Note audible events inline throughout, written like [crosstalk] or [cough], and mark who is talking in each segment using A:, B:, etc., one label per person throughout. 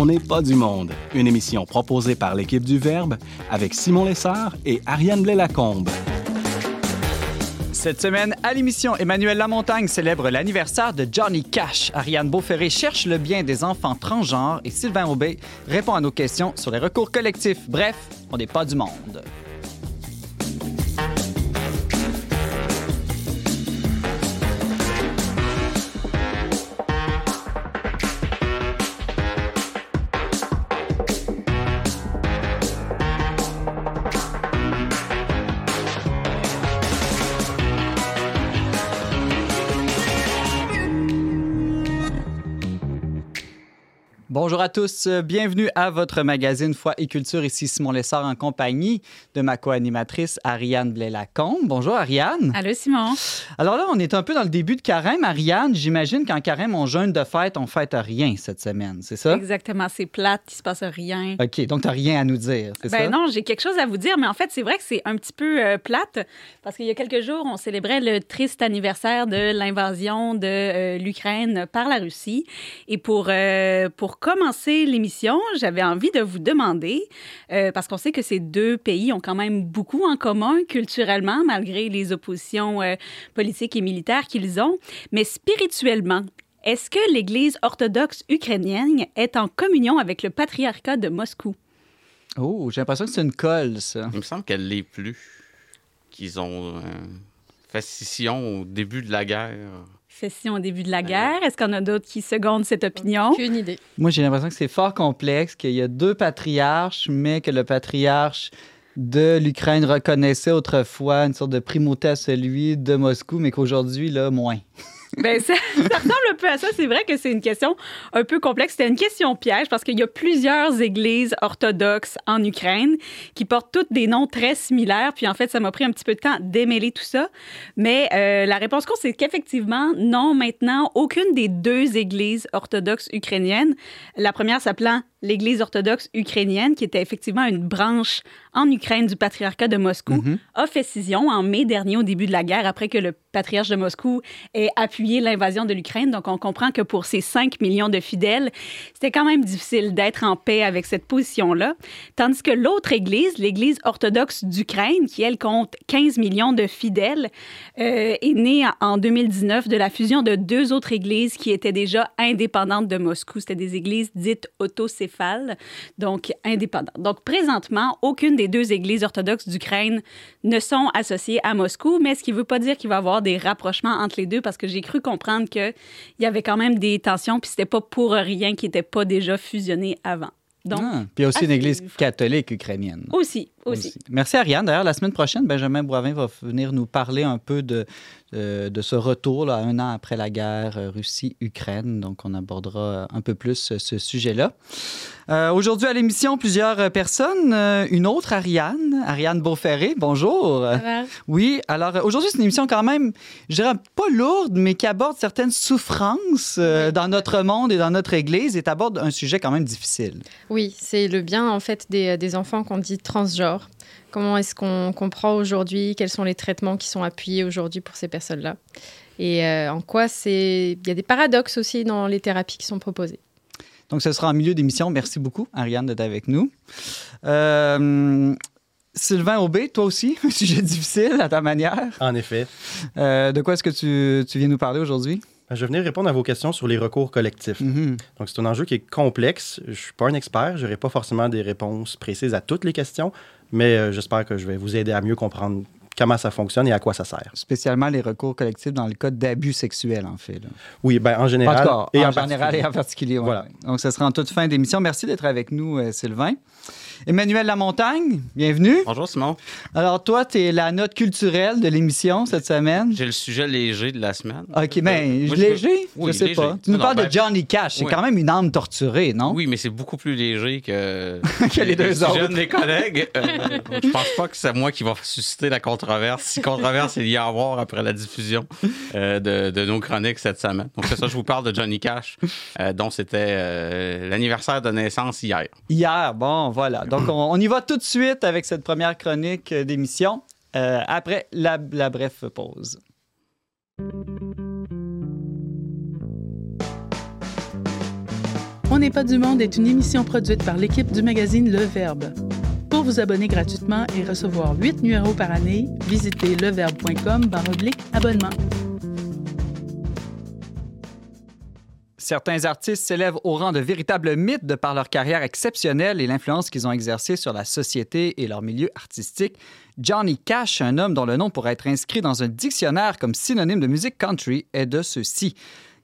A: On n'est pas du monde, une émission proposée par l'équipe du Verbe avec Simon Lessard et Ariane Blais-Lacombe.
B: Cette semaine, à l'émission, Emmanuel Lamontagne célèbre l'anniversaire de Johnny Cash. Ariane Beauferré cherche le bien des enfants transgenres et Sylvain Aubé répond à nos questions sur les recours collectifs. Bref, on n'est pas du monde. Tous, bienvenue à votre magazine Foi et Culture. Ici Simon Lessard en compagnie de ma co-animatrice Ariane Blais-Lacombe. Bonjour Ariane.
C: Allô Simon.
B: Alors là, on est un peu dans le début de carême. Ariane, j'imagine qu'en carême, on jeûne de fête, on fête rien cette semaine, c'est ça?
C: Exactement, c'est plate, il se passe rien.
B: OK, donc tu n'as rien à nous dire, c'est
C: ben
B: ça?
C: non, j'ai quelque chose à vous dire, mais en fait, c'est vrai que c'est un petit peu euh, plate parce qu'il y a quelques jours, on célébrait le triste anniversaire de l'invasion de euh, l'Ukraine par la Russie. Et pour, euh, pour commencer l'émission, j'avais envie de vous demander, euh, parce qu'on sait que ces deux pays ont quand même beaucoup en commun culturellement, malgré les oppositions euh, politiques et militaires qu'ils ont, mais spirituellement, est-ce que l'Église orthodoxe ukrainienne est en communion avec le patriarcat de Moscou?
B: Oh, j'ai l'impression que c'est une colle, ça.
D: Il me semble qu'elle l'est plus. Qu'ils ont euh, fait scission au début de la guerre.
C: Session au début de la guerre. Est-ce qu'on a d'autres qui secondent cette opinion?
E: Aucune idée.
B: Moi, j'ai l'impression que c'est fort complexe, qu'il y a deux patriarches, mais que le patriarche de l'Ukraine reconnaissait autrefois une sorte de primauté à celui de Moscou, mais qu'aujourd'hui, là, moins. [laughs]
C: Ben, [laughs] ça, ressemble un peu à ça. C'est vrai que c'est une question un peu complexe. C'était une question piège parce qu'il y a plusieurs églises orthodoxes en Ukraine qui portent toutes des noms très similaires. Puis en fait, ça m'a pris un petit peu de temps démêler tout ça. Mais euh, la réponse courte, c'est qu'effectivement, non, maintenant, aucune des deux églises orthodoxes ukrainiennes, la première s'appelant l'Église orthodoxe ukrainienne, qui était effectivement une branche en Ukraine du patriarcat de Moscou,
B: Mhm.
C: a fait scission en mai dernier au début de la guerre, après que le patriarche de Moscou ait appuyé l'invasion de l'Ukraine. Donc, on comprend que pour ces 5 millions de fidèles, c'était quand même difficile d'être en paix avec cette position-là. Tandis que l'autre Église, l'Église orthodoxe d'Ukraine, qui, elle, compte 15 millions de fidèles, euh, est née en 2019 de la fusion de deux autres églises qui étaient déjà indépendantes de Moscou. C'était des églises dites autocéphales, donc indépendantes. Donc, présentement, aucune des deux églises orthodoxes d'Ukraine ne sont associées à Moscou, mais ce qui ne veut pas dire qu'il va y avoir des rapprochements entre les deux, parce que j'ai cru comprendre qu'il y avait quand même des tensions, puis c'était pas pour rien qu'ils n'étaient pas déjà fusionnés avant. Donc,
B: Ah, Puis il y a aussi une église catholique ukrainienne.
C: aussi, aussi.
B: Merci Ariane. D'ailleurs, la semaine prochaine, Benjamin Boivin va venir nous parler un peu de, euh, de ce retour, là, un an après la guerre euh, Russie-Ukraine. Donc, on abordera euh, un peu plus ce, sujet-là. Euh, Aujourd'hui à l'émission, plusieurs personnes. Euh, une autre, Ariane, Ariane Beauferré. Bonjour.
E: Ça va?
B: Oui, alors aujourd'hui, c'est une émission quand même, je dirais pas lourde, mais qui aborde certaines souffrances euh, dans notre monde et dans notre Église et aborde un sujet quand même difficile.
E: Oui, c'est le bien en fait des, des enfants qu'on dit transgenres. Comment est-ce qu'on comprend aujourd'hui Quels sont les traitements qui sont appuyés aujourd'hui pour ces personnes-là? Et euh, en quoi c'est Il y a des paradoxes aussi dans les thérapies qui sont proposées.
B: Donc, ce sera en milieu d'émission. Merci beaucoup, Ariane, d'être avec nous. Euh, Sylvain Aubé, toi aussi, [laughs] un sujet difficile à ta manière.
F: En effet.
B: Euh, de quoi est-ce que tu, tu viens nous parler aujourd'hui?
F: Ben, Je vais venir répondre à vos questions sur les recours collectifs.
B: Mhm.
F: Donc, c'est un enjeu qui est complexe. Je ne suis pas un expert. Je n'aurai pas forcément des réponses précises à toutes les questions, mais euh, j'espère que je vais vous aider à mieux comprendre comment ça fonctionne et à quoi ça sert.
B: Spécialement les recours collectifs dans le cas d'abus sexuels, en fait. là.
F: Oui, ben, en général.
B: cas,
F: et
B: en,
F: en
B: général
F: particulier.
B: et en particulier. ouais.
F: Voilà.
B: Donc, ce sera en toute fin d'émission. Merci d'être avec nous, euh, Sylvain. Emmanuel Lamontagne, bienvenue.
D: Bonjour Simon.
B: Alors, toi, tu es la note culturelle de l'émission cette semaine.
D: J'ai le sujet léger de la semaine.
B: OK, mais
D: Euh, moi, je
B: léger?
D: veux- Oui,
B: je sais
D: léger.
B: pas. Tu nous
D: Non,
B: parles
D: ben,
B: de Johnny Cash. C'est quand même une âme torturée, non?
D: Oui, mais c'est beaucoup plus léger que, [laughs]
B: Que les deux autres.
D: de mes collègues. Euh, je pense pas que c'est moi qui va susciter la controverse. Si controverse il y a à avoir après la diffusion euh, de, de nos chroniques cette semaine. Donc c'est ça, je vous parle de Johnny Cash, euh, dont c'était euh, l'anniversaire de naissance hier.
B: Hier, bon, voilà. [clears throat] Donc, on, y va tout de suite avec cette première chronique euh, d'émission, euh, après la, la brève pause.
G: On n'est pas du monde est une émission produite par l'équipe du magazine Le Verbe. Pour vous abonner gratuitement et recevoir 8 numéros par année, visitez leverbe.com abonnement.
B: Certains artistes s'élèvent au rang de véritables mythes de par leur carrière exceptionnelle et l'influence qu'ils ont exercée sur la société et leur milieu artistique. Johnny Cash, un homme dont le nom pourrait être inscrit dans un dictionnaire comme synonyme de musique country, est de ceux-ci.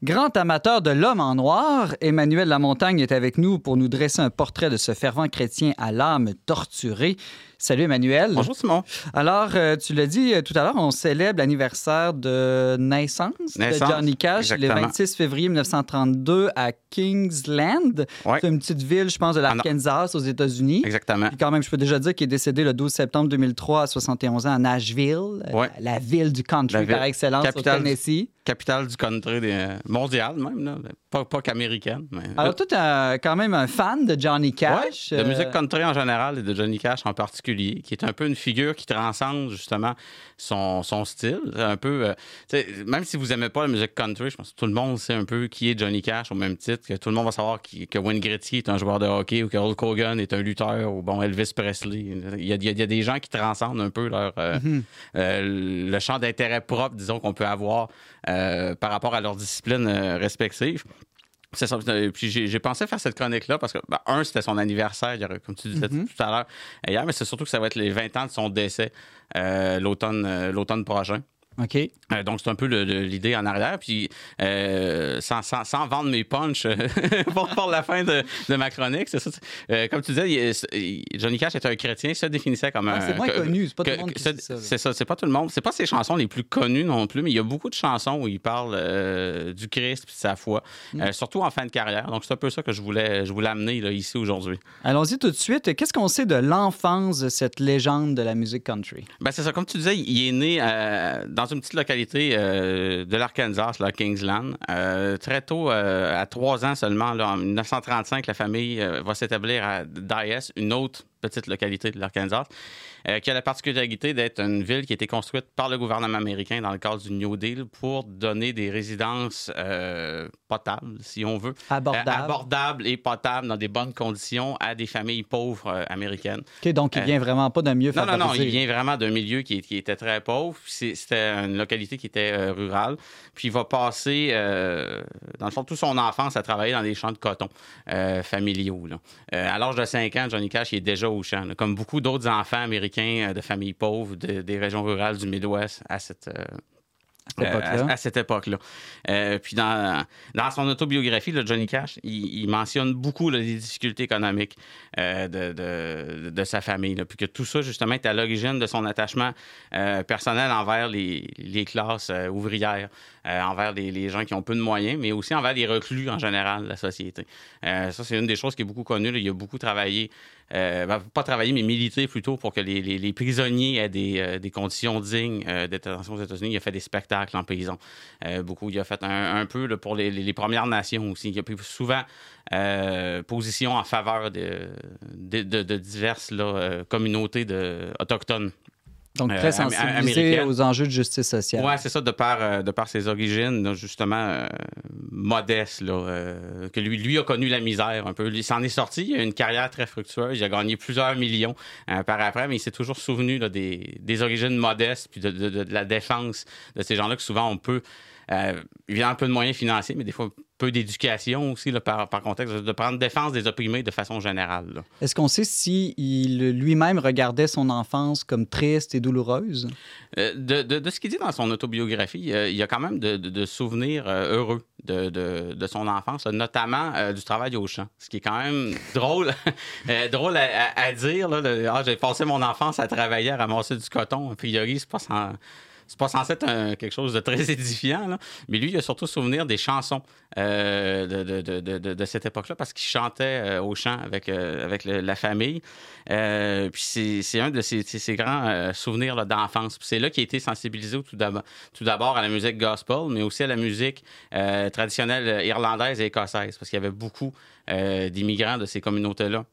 B: Grand amateur de l'homme en noir, Emmanuel Lamontagne est avec nous pour nous dresser un portrait de ce fervent chrétien à l'âme torturée. Salut Emmanuel.
D: Bonjour Simon.
B: Alors, euh, tu l'as dit euh, tout à l'heure, on célèbre l'anniversaire de naissance,
D: Naissance,
B: de Johnny Cash le
D: exactement.
B: 26 février 1932 à Kingsland.
D: Ouais.
B: C'est une petite ville, je pense, de
D: Ah
B: l'Arkansas aux États-Unis.
D: Exactement.
B: Puis quand même, je peux déjà dire qu'il est décédé le 12 septembre 2003 à 71 ans à Nashville, euh,
D: Ouais.
B: la ville du country
D: La ville-
B: par excellence
D: capitale
B: au
D: du-
B: Tennessee.
D: Capitale du country des- mondial même, là. Pas, pas qu'américaine. Mais...
B: Alors, toi, tu es quand même un fan de Johnny Cash.
D: Ouais, de
B: euh,
D: musique country en général et de Johnny Cash en particulier, qui est un peu une figure qui transcende justement son, son style. Un peu, euh, même si vous aimez pas la musique country, je pense que tout le monde sait un peu qui est Johnny Cash au même titre, que tout le monde va savoir qui- que Wayne Gretzky est un joueur de hockey ou que Hulk Hogan est un lutteur ou bon Elvis Presley. Il y a, il y a- il y a des gens qui transcendent un peu leur euh, euh, le champ d'intérêt propre, disons, qu'on peut avoir par rapport à leur discipline respective. Ça. Euh, Puis j'ai pensé faire cette chronique-là parce que, ben, un, c'était son anniversaire, comme tu disais tout à l'heure hier, mais c'est surtout que ça va être les 20 ans de son décès euh, l'automne euh, l'automne prochain.
B: OK.
D: Euh, donc, c'est un peu l'idée en arrière. Puis, euh, sans, sans- sans vendre mes punchs euh, [laughs] pour, pour la fin de, de ma chronique, c'est ça. Euh, comme tu disais, il Johnny Cash est un chrétien, il se définissait comme un.
B: Ah, c'est moins
D: que-
B: connu, c'est pas tout
D: que-
B: le monde qui
D: c'est-
B: ça.
D: C'est ça, c'est pas tout le monde. C'est pas ses chansons les plus connues non plus, mais il y a beaucoup de chansons où il parle du Christ puis de sa foi,
B: Mm.
D: surtout en fin de carrière. Donc, c'est un peu ça que je voulais, je voulais amener là, ici aujourd'hui.
B: Allons-y tout de suite. Qu'est-ce qu'on sait de l'enfance de cette légende de la musique country?
D: Ben, c'est ça. Comme tu disais, il est né euh, dans une petite localité euh, de l'Arkansas, là, Kingsland. Euh, très tôt, euh, à trois ans seulement, en 1935, la famille va s'établir à Dyess, une autre petite localité de l'Arkansas, euh, qui a la particularité d'être une ville qui a été construite par le gouvernement américain dans le cadre du New Deal pour donner des résidences euh, potables, si on veut. Euh, abordables et potables dans des bonnes conditions à des familles pauvres américaines.
B: OK, donc il vient vraiment pas d'un milieu
D: Non, non,
B: favorisé.
D: non, il vient vraiment d'un milieu qui, qui était très pauvre. C'était une localité qui était rurale. Puis il va passer, dans le fond, toute son enfance à travailler dans des champs de coton familiaux. là. À l'âge de 5 ans, Johnny Cash il est déjà au champ. là. Comme beaucoup d'autres enfants américains euh, de familles pauvres, de- des régions rurales du Midwest à cette, euh, euh, à, à cette époque-là. Euh, puis dans, dans son autobiographie, là, Johnny Cash, il, il mentionne beaucoup là, les difficultés économiques euh, de, de- de sa famille. là. puis que tout ça, justement, est à l'origine de son attachement personnel envers les, les classes ouvrières, envers les, les gens qui ont peu de moyens, mais aussi envers les reclus en général de la société. Ça, c'est une des choses qui est beaucoup connue. Il a beaucoup travaillé, euh, ben, pas travaillé, mais milité plutôt pour que les, les- prisonniers aient des, euh, des conditions dignes euh, de détention aux États-Unis. Il a fait des spectacles en prison. Euh, beaucoup. Il a fait un, peu pour les, les- Premières Nations aussi. Il a pris souvent position en faveur de, de, de- diverses communautés autochtones.
B: Donc
D: euh,
B: très sensibilisé aux enjeux de justice sociale.
D: Ouais, c'est ça, de par, euh, de par ses origines, justement, euh, modestes, là, euh, que lui, lui a connu la misère un peu. Il s'en est sorti, il a une carrière très fructueuse, il a gagné plusieurs millions euh, par après, mais il s'est toujours souvenu là, des, des origines modestes, puis de, de- de- de la défense de ces gens-là, que souvent on peut, euh, évidemment, un peu de moyens financiers, mais des fois peu d'éducation aussi, là, par, par contexte, de prendre défense des opprimés de façon générale.
B: Est-ce qu'on sait si il lui-même regardait son enfance comme triste et douloureuse?
D: Euh, de, de- de ce qu'il dit dans son autobiographie, euh, il y a quand même de, souvenirs euh, heureux de, son enfance, notamment du travail au champ. Ce qui est quand même [laughs] drôle, drôle à, à- à dire. Là, ah, j'ai passé mon enfance à travailler, à ramasser du coton. A priori, c'est pas sans- c'est pas censé être quelque chose de très [laughs] édifiant, là. mais lui, il a surtout souvenir des chansons euh, de, de- de- de- cette époque-là parce qu'il chantait euh, au chant avec, euh, avec la famille. Euh, puis c'est un de ses, ses- grands souvenirs là, d'enfance. C'est là qu'il a été sensibilisé tout d'abord, à la musique gospel, mais aussi à la musique traditionnelle irlandaise et écossaise, parce qu'il y avait beaucoup d'immigrants de ces communautés-là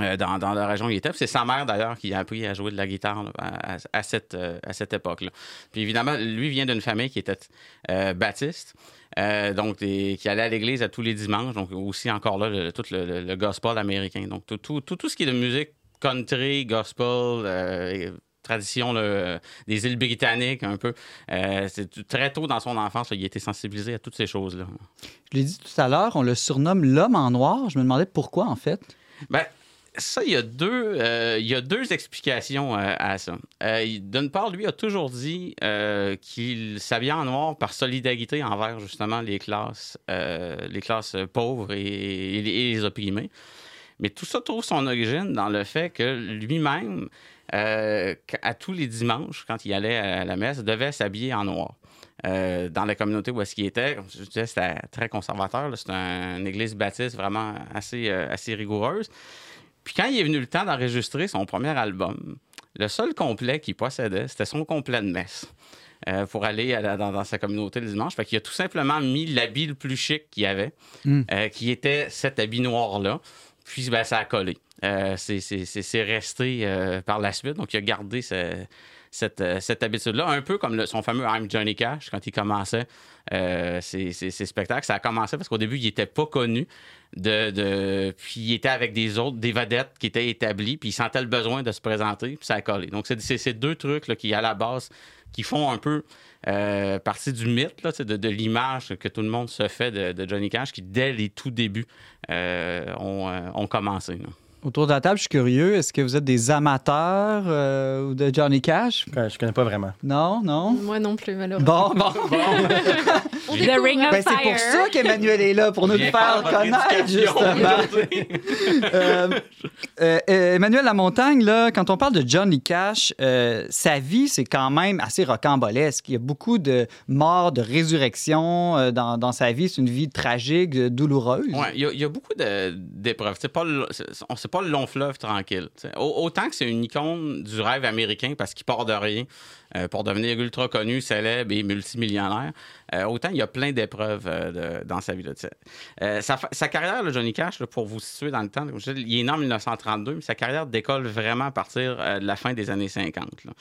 D: euh, dans, dans la région où il était. C'est sa mère, d'ailleurs, qui a appris à jouer de la guitare là, à, à cette, euh, à cette époque-là. Puis évidemment, lui vient d'une famille qui était euh, baptiste, donc des- qui allait à l'église à tous les dimanches, donc aussi encore là, le- tout le, le- le gospel américain. Donc tout, tout, tout, tout ce qui est de musique country, gospel, tradition là, des îles britanniques un peu. Euh, c'est très tôt dans son enfance, là, il a été sensibilisé à toutes ces choses-là.
B: Je l'ai dit tout à l'heure, on le surnomme l'homme en noir. Je me demandais pourquoi, en fait.
D: Ben, ça, il y a deux, euh, il y a deux explications euh, à ça. Euh, D'une part, lui a toujours dit qu'il s'habillait en noir par solidarité envers justement les classes, les classes pauvres et, les- opprimées. Mais tout ça trouve son origine dans le fait que lui-même, à tous les dimanches, quand il allait à la messe, devait s'habiller en noir. Dans la communauté où est-ce qu'il était, comme je disais, c'était très conservateur. un- une église baptiste vraiment assez, assez rigoureuse. Puis quand il est venu le temps d'enregistrer son premier album, le seul complet qu'il possédait, c'était son complet de messe. euh, pour aller à la- dans, dans sa communauté le dimanche. Fait qu'il a tout simplement mis l'habit le plus chic qu'il y avait,
B: Mm.
D: euh, qui était cet habit noir-là. Puis ben, ça a collé. Euh, c'est- resté par la suite. Donc il a gardé ce- cette, cette habitude-là, un peu comme le- son fameux I'm Johnny Cash quand il commençait ses, ses- ses spectacles. Ça a commencé parce qu'au début, il n'était pas connu. De, de- Puis il était avec des autres, des vedettes qui étaient établies, puis il sentait le besoin de se présenter, puis ça a collé. Donc c'est ces deux trucs là, qui, à la base, qui font un peu euh, partie du mythe, là, de, de l'image que tout le monde se fait de, Johnny Cash, qui, dès les tout débuts, euh, ont, euh, ont commencé.
B: Autour de la table, je suis curieux. Est-ce que vous êtes des amateurs euh, ou de Johnny Cash?
F: Je je connais pas vraiment.
B: Non, non?
E: Moi non plus, malheureusement.
B: Bon, bon. [laughs]
E: On [laughs]
C: The Ring of
B: Ben, c'est
C: Fire.
B: pour ça qu'Emmanuel est là, pour nous le faire connaître, justement. [laughs] Euh, euh, euh, Emmanuel Lamontagne, là, quand on parle de Johnny Cash, euh, sa vie, c'est quand même assez rocambolesque. Il y a beaucoup de morts, de résurrections euh, dans, dans sa vie. C'est une vie tragique, euh, douloureuse.
D: Ouais, il y, a- il y a beaucoup de- d'épreuves. C'est pas, le- c'est c'est pas le long fleuve tranquille. Autant que c'est une icône du rêve américain parce qu'il part de rien pour devenir ultra connu, célèbre et multimillionnaire, euh, autant il y a plein d'épreuves euh, dans sa vie. là. Euh, sa, sa carrière, Johnny Cash, là, pour vous situer dans le temps, je il est né en 1932, mais sa carrière décolle vraiment à partir euh, de la fin des années 50. là.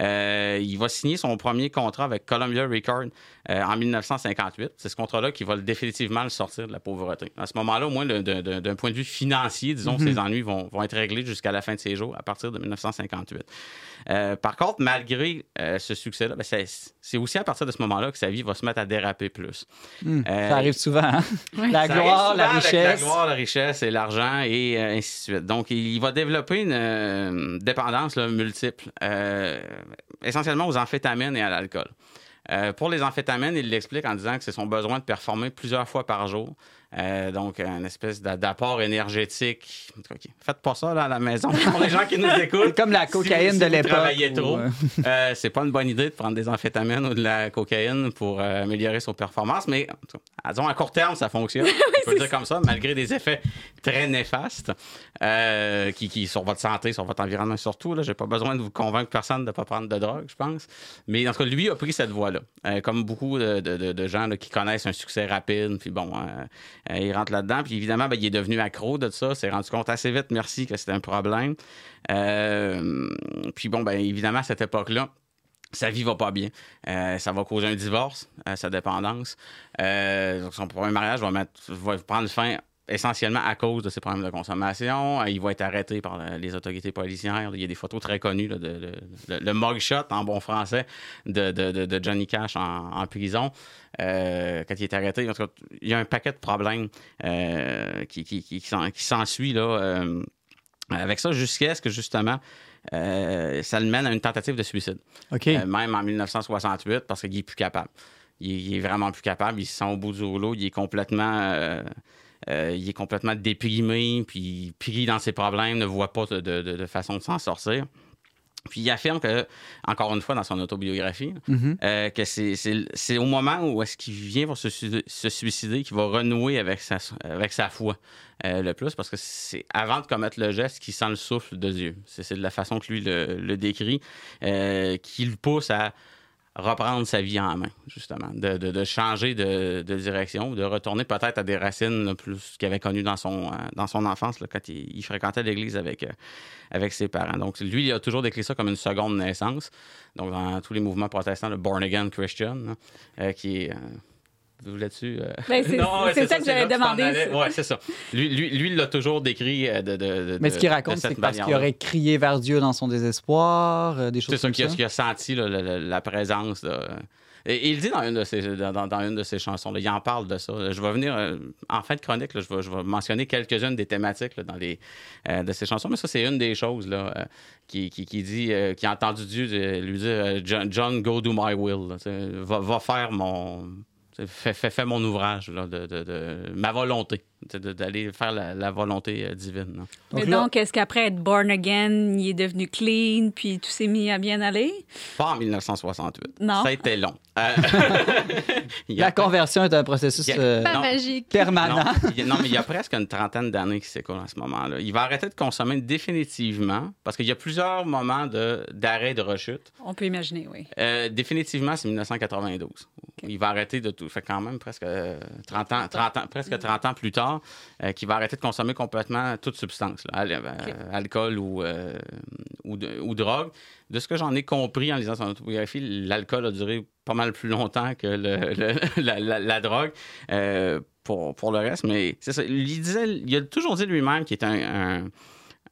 D: Euh, il va signer son premier contrat avec Columbia Records euh, en 1958. C'est ce contrat-là qui va définitivement le sortir de la pauvreté. À ce moment-là, au moins, d'un point de vue financier, disons, ses ennuis vont, vont être réglés jusqu'à la fin de ses jours, à partir de 1958. Euh, par contre, malgré euh, ce succès-là, ben, c'est c'est aussi à partir de ce moment-là que sa vie va se mettre à déraper plus.
B: Hmm,
D: Euh,
B: ça arrive souvent. hein? La
D: ça
B: gloire, la richesse.
D: La gloire, la richesse et l'argent et euh, ainsi de suite. Donc, il va développer une euh, dépendance là, multiple, euh, essentiellement aux amphétamines et à l'alcool. Euh, pour les amphétamines, il l'explique en disant que c'est son besoin de performer plusieurs fois par jour. Euh, donc, une espèce d'a- d'apport énergétique. OK. Faites pas ça là, à la maison [laughs] pour les gens qui nous [laughs] écoutent.
B: Comme la cocaïne de
D: si
B: l'époque. ou,
D: trop.
B: euh,
D: Euh, c'est pas une bonne idée de prendre des amphétamines ou de la cocaïne pour euh, améliorer son performance, mais disons, à court terme, ça fonctionne. [laughs] On peut le dire comme ça, malgré des effets très néfastes qui, qui, sur votre santé, sur votre environnement surtout. Là, j'ai pas besoin de vous convaincre personne de ne pas prendre de drogue, je pense. Mais en tout cas, lui a pris cette voie-là. Comme beaucoup de, de- de- de gens là, qui connaissent un succès rapide, puis bon, euh, il rentre là-dedans. Puis évidemment, ben, il est devenu accro de ça, s'est rendu compte assez vite, merci, que c'était un problème. Euh, puis bon, ben évidemment, à cette époque-là, sa vie va pas bien. Euh, ça va causer un divorce, sa dépendance. Donc son premier mariage va, mettre, va prendre fin essentiellement à cause de ses problèmes de consommation. Euh, il va être arrêté par les autorités policières. Il y a des photos très connues, là, de, de- le, le mugshot en bon français de, Johnny Cash en, en prison. Euh, quand il est arrêté, en tout cas, il y a un paquet de problèmes euh, qui, qui, qui, qui s'en- qui s'ensuit là, euh, avec ça jusqu'à ce que justement ça le mène à une tentative de suicide.
B: OK.
D: Euh, même en 1968, parce qu'il est plus capable. Il il est vraiment plus capable. Il se sent au bout du rouleau. Il est complètement, euh, il est complètement déprimé, puis pris dans ses problèmes, ne voit pas de, de- de façon de s'en sortir. Puis il affirme que, encore une fois, dans son autobiographie,
B: Mhm.
D: euh, que c'est- au moment où est-ce qu'il vient pour se, su- se suicider qu'il va renouer avec sa, avec sa foi euh, le plus, parce que c'est avant de commettre le geste qu'il sent le souffle de Dieu. C'est de la façon que lui le, le décrit, qui le pousse à reprendre sa vie en main, justement, de, changer de, direction, de retourner peut-être à des racines plus qu'il avait connues dans son, euh, dans son enfance, quand il, fréquentait l'église avec, euh, avec ses parents. Donc, lui, il a toujours décrit ça comme une seconde naissance. Donc, dans tous les mouvements protestants, le Born Again Christian, là, euh, qui est. là-dessus? euh,
C: Ben, c'est- [laughs] c'est ça que
D: c'est allais.
C: ça.
D: Ouais, c'est ça. Lui, lui, lui, il l'a toujours décrit euh, de, de, de-
B: Mais ce qu'il raconte, c'est parce qu'il aurait crié vers Dieu dans son désespoir, euh, des choses
D: C'est ça
B: comme
D: qu'il a,
B: ça.
D: qu'il a senti, là, la, la- la présence. là. Et il dit dans une de ses, dans, dans- dans une de ses chansons, là, il en parle de ça. Je vais venir, euh, en fin de chronique, là, je, vais, je vais mentionner quelques-unes des thématiques là, dans les, euh, de ses chansons. Mais ça, c'est une des choses là, euh, qui, qui, qui dit, euh, qui a entendu Dieu lui dire euh, John, John, go do my will. va faire mon. Fais mon ouvrage, là, de, de- ma volonté, d'aller faire la, la volonté euh, divine.
C: Mais
B: là-
C: donc, est-ce qu'après être born again, il est devenu clean, puis tout s'est mis à bien aller?
D: Pas en 1968.
C: Non.
D: Ça a été long. Euh, [laughs]
B: La conversion est un processus
D: a-
B: euh,
D: Non.
E: magique.
B: permanent.
D: Non, il y a- non, mais il y a presque une trentaine d'années qui s'écoulent en ce moment-là. Il va arrêter de consommer définitivement, parce qu'il y a plusieurs moments de- d'arrêt de, rechute.
C: On peut imaginer, oui.
D: Euh, définitivement, c'est 1992. Il va arrêter de tout. Fait quand même presque euh, 30 ans, 30 ans, presque 30 ans plus tard, euh, qu'il va arrêter de consommer complètement toute substance, là, al- euh, alcool ou, euh, ou, de- ou drogue. De ce que j'en ai compris en lisant son autobiographie, l'alcool a duré pas mal plus longtemps que le- [laughs] le- la, la- la drogue. euh, pour, pour le reste, mais c'est ça. Il, disait, il a toujours dit lui-même qu'il était un, un-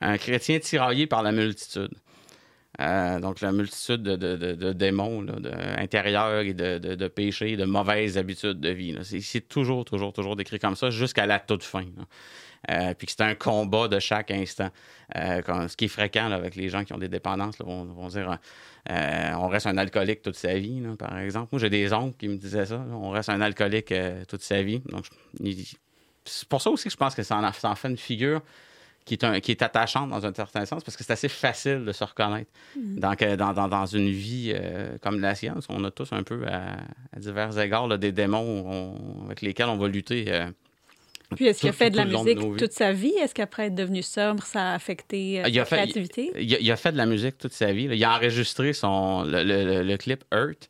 D: un chrétien tiraillé par la multitude. Euh, donc, la multitude de, de- démons intérieurs et de, péchés, de mauvaises habitudes de vie. C'est, toujours, toujours, toujours décrit comme ça jusqu'à la toute fin. Euh, puis que c'est un combat de chaque instant. Euh, ce qui est fréquent avec les gens qui ont des dépendances, là, vont dire on reste un alcoolique toute sa vie, par exemple. Moi, j'ai des oncles qui me disaient ça. on reste un alcoolique toute sa vie. C'est pour ça aussi que je pense que ça en fait une figure qui est, un- qui est attachante dans un certain sens, parce que c'est assez facile de se reconnaître dans, que- dans, dans- dans une vie euh, comme la sienne. On a tous un peu, à, à divers égards, là, des démons on- avec lesquels on va lutter. euh,
C: Puis, est-ce qu'il a fait de la
D: de
C: musique toute sa vie? Est-ce qu'après être devenu sobre, ça a affecté euh,
D: Il a
C: sa
D: fait-
C: créativité?
D: Il a, il a fait de la musique toute sa vie. là. Il a enregistré son, le, le- le- le clip Earth,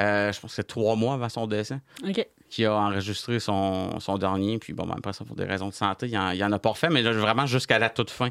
D: euh, je pense que c'est trois mois avant son décès,
C: OK.
D: Qui a enregistré son, son dernier. Puis bon, ben, après ça, pour des raisons de santé, il en, il en a pas refait, mais là, vraiment jusqu'à la toute fin,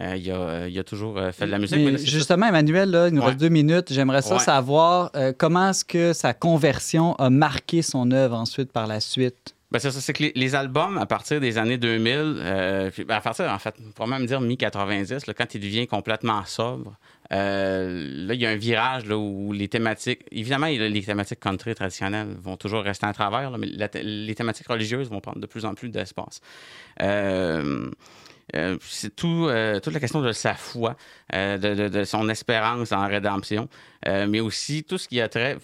D: euh, il, a, il a toujours euh, fait de la musique.
B: Mais
D: là,
B: justement, Emmanuel, là, il nous
D: Ouais.
B: reste deux minutes. J'aimerais ça
D: Ouais.
B: savoir euh, comment est-ce que sa conversion a marqué son œuvre ensuite par la suite?
D: Ben, c'est ça, c'est que les, albums, à partir des années 2000, euh, ben, à partir, en fait, pourrait même dire mi-90, là, quand il devient complètement sobre, euh, là, il y a un virage là, où les thématiques, évidemment, les thématiques country traditionnelles vont toujours rester à travers, là, mais les thématiques religieuses vont prendre de plus en plus d'espace. Euh, euh, c'est tout, euh, toute la question de sa foi, euh, de, de- de son espérance en rédemption, euh, mais aussi tout ce qui a trait,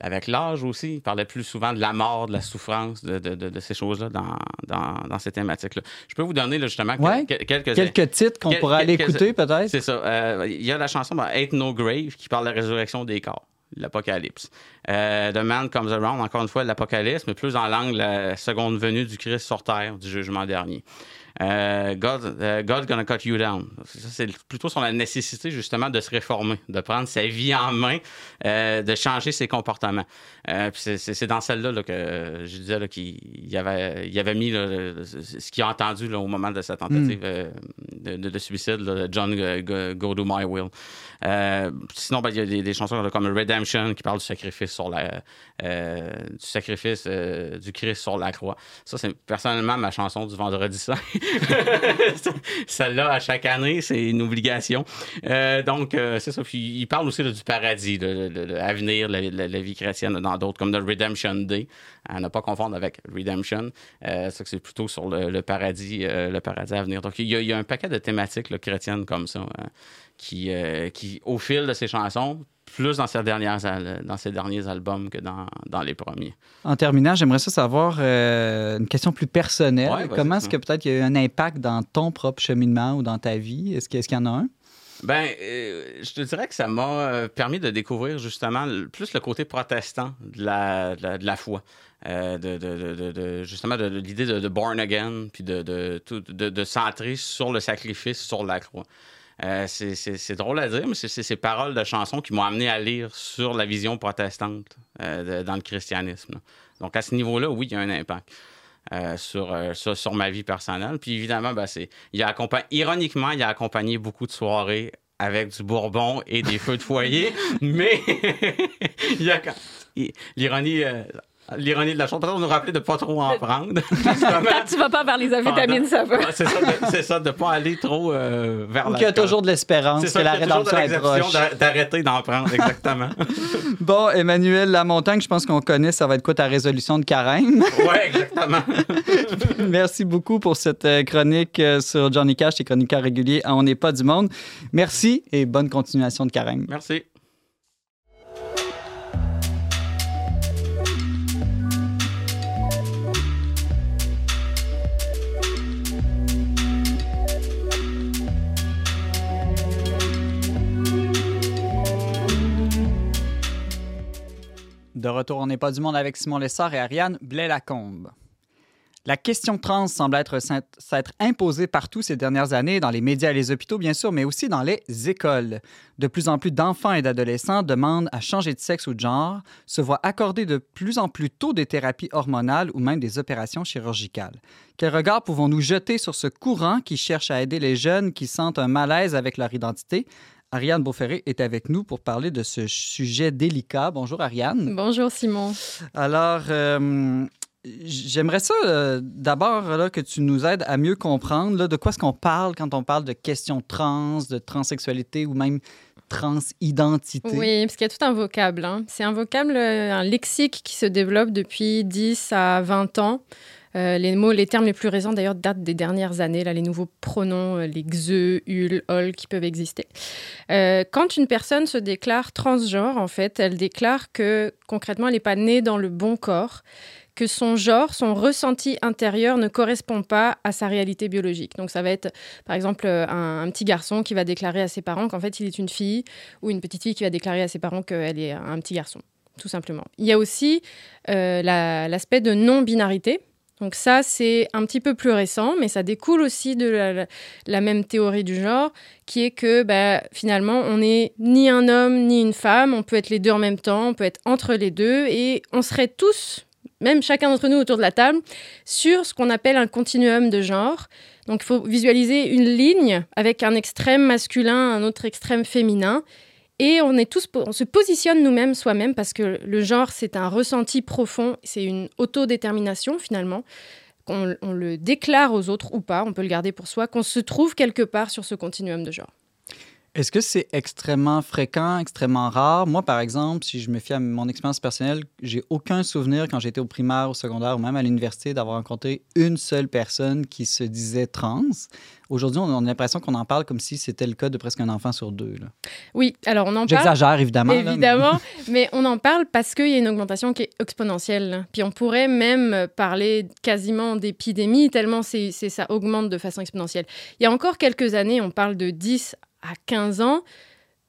D: avec l'âge aussi, il parlait plus souvent de la mort, de la souffrance, de, de- de- de ces choses-là dans, dans, dans ces thématiques-là. Je peux vous donner là, justement
B: Ouais.
D: quelques...
B: Quelques titres qu'on
D: Quel-
B: pourrait aller
D: quelques-
B: écouter, peut-être.
D: C'est ça. Euh, Il y a la chanson ben, Ain't No Grave qui parle de la résurrection des corps, l'Apocalypse. Euh, The Man Comes Around, encore une fois, l'Apocalypse, mais plus dans l'angle la seconde venue du Christ sur terre, du jugement dernier. Euh, God, euh, God's gonna cut you down. Ça, c'est plutôt sur la nécessité, justement, de se réformer, de prendre sa vie en main, euh, de changer ses comportements. Euh, puis c'est- c'est c'est dans celle-là là, que je disais là, qu'il il avait, il avait mis là, ce qu'il a entendu au moment de sa tentative euh, de, de- de suicide, John Go, Do My Will. Sinon, ben, il y a des, des chansons comme Redemption qui parle du sacrifice sur la, du sacrifice du Christ sur la croix. Ça, c'est personnellement ma chanson du Vendredi [laughs] Saint. [laughs] Celle-là, à chaque année, c'est une obligation. Euh, donc, euh, c'est ça. Puis, il parle aussi du paradis, l'avenir, la, la- vie chrétienne dans d'autres, comme The Redemption Day, à ne pas confondre avec Redemption. Euh, c'est plutôt sur le, le paradis, le paradis à venir. Donc, il y a, un paquet de thématiques chrétiennes comme ça, hein, qui, qui, au fil de ses chansons, plus dans dernières, ses derniers albums que dans, dans les premiers.
B: En terminant, j'aimerais ça savoir euh, une question plus personnelle.
D: Ouais.
B: Comment est-ce que peut-être il y a eu un impact dans ton propre cheminement ou dans ta vie? Est-ce qu'il y en a un?
D: Ben, euh, je te dirais que ça m'a euh, permis de découvrir justement le- plus le côté protestant de la, de la, de la foi. Euh, de, de- de- de- de- justement, de, l'idée de, born again, puis de, de, tout- de, de centrer sur le sacrifice, sur la croix. Euh, c'est drôle à dire, mais c'est ces paroles de chansons qui m'ont amené à lire sur la vision protestante euh, dans le christianisme. Donc, à ce niveau-là, oui, il y a un impact. Euh, sur, sur, ma vie personnelle. Puis évidemment, ben, il a ironiquement, il a accompagné beaucoup de soirées avec du bourbon et des feux de foyer, [laughs] mais [laughs] l'ironie L'ironie de la chose, peut-être nous rappeler de ne pas trop en prendre. [laughs]
C: tu vas pas vers les amphétamines, ça va.
D: c'est ça, de ne pas aller trop euh, vers
B: la. Il y a toujours de l'espérance que la rédemption est proche.
D: d'arrêter d'en prendre, exactement. [laughs]
B: bon, Emmanuel Lamontagne, je pense qu'on connaît, ça va être quoi ta résolution de carême?
D: oui, exactement. [laughs]
B: Merci beaucoup pour cette euh, chronique euh, sur Johnny Cash, et chroniqueur régulier à On n'est pas du monde. Merci et bonne continuation de carême.
D: Merci.
B: De retour On n'est pas du monde avec Simon Lessard et Ariane Blais-Lacombe. La question trans semble être s'être imposée partout ces dernières années, dans les médias et les hôpitaux, bien sûr, mais aussi dans les écoles. De plus en plus d'enfants et d'adolescents demandent à changer de sexe ou de genre, se voient accorder de plus en plus tôt des thérapies hormonales ou même des opérations chirurgicales. Quel regard pouvons-nous jeter sur ce courant qui cherche à aider les jeunes qui sentent un malaise avec leur identité, Ariane Beauferré est avec nous pour parler de ce sujet délicat. Bonjour Ariane.
E: Bonjour Simon.
B: Alors, euh, j'aimerais ça euh, d'abord que tu nous aides à mieux comprendre là, de quoi est-ce qu'on parle quand on parle de questions trans, de transsexualité ou même transidentité.
E: Oui, parce qu'il y a tout un vocable. Hein. C'est un vocable, euh, un lexique qui se développe depuis 10 à 20 ans. Euh, les mots, les termes les plus récents d'ailleurs datent des dernières années, là, les nouveaux pronoms, euh, les xe, ul, ol qui peuvent exister. Euh, quand une personne se déclare transgenre, en fait, elle déclare que concrètement, elle n'est pas née dans le bon corps, que son genre, son ressenti intérieur ne correspond pas à sa réalité biologique. Donc ça va être par exemple un, petit garçon qui va déclarer à ses parents qu'en fait il est une fille ou une petite fille qui va déclarer à ses parents qu'elle est un petit garçon, tout simplement. Il y a aussi l'aspect de non-binarité. Donc ça, c'est un petit peu plus récent, mais ça découle aussi de la, même théorie du genre, qui est que bah, finalement, on n'est ni un homme ni une femme, on peut être les deux en même temps, on peut être entre les deux, et on serait tous, même chacun d'entre nous autour de la table, sur ce qu'on appelle un continuum de genre. Donc il faut visualiser une ligne avec un extrême masculin, un autre extrême féminin, et on, est tous, on se positionne nous-mêmes soi-même parce que le genre, c'est un ressenti profond, c'est une autodétermination finalement. qu'on on le déclare aux autres ou pas, on peut le garder pour soi, qu'on se trouve quelque part sur ce continuum de genre.
B: Est-ce que c'est extrêmement fréquent, extrêmement rare? Moi, par exemple, si je me fie à mon expérience personnelle, j'ai aucun souvenir quand j'étais au primaire, au secondaire ou même à l'université d'avoir rencontré une seule personne qui se disait trans. Aujourd'hui, on a l'impression qu'on en parle comme si c'était le cas de presque un enfant sur deux.
E: Oui, alors on en parle.
B: J'exagère, évidemment.
E: Évidemment, [laughs] mais... on en parle parce qu'il y a une augmentation qui est exponentielle. Puis on pourrait même parler quasiment d'épidémie, tellement c'est, ça augmente de façon exponentielle. Il y a encore quelques années, on parle de 10 à 15 ans,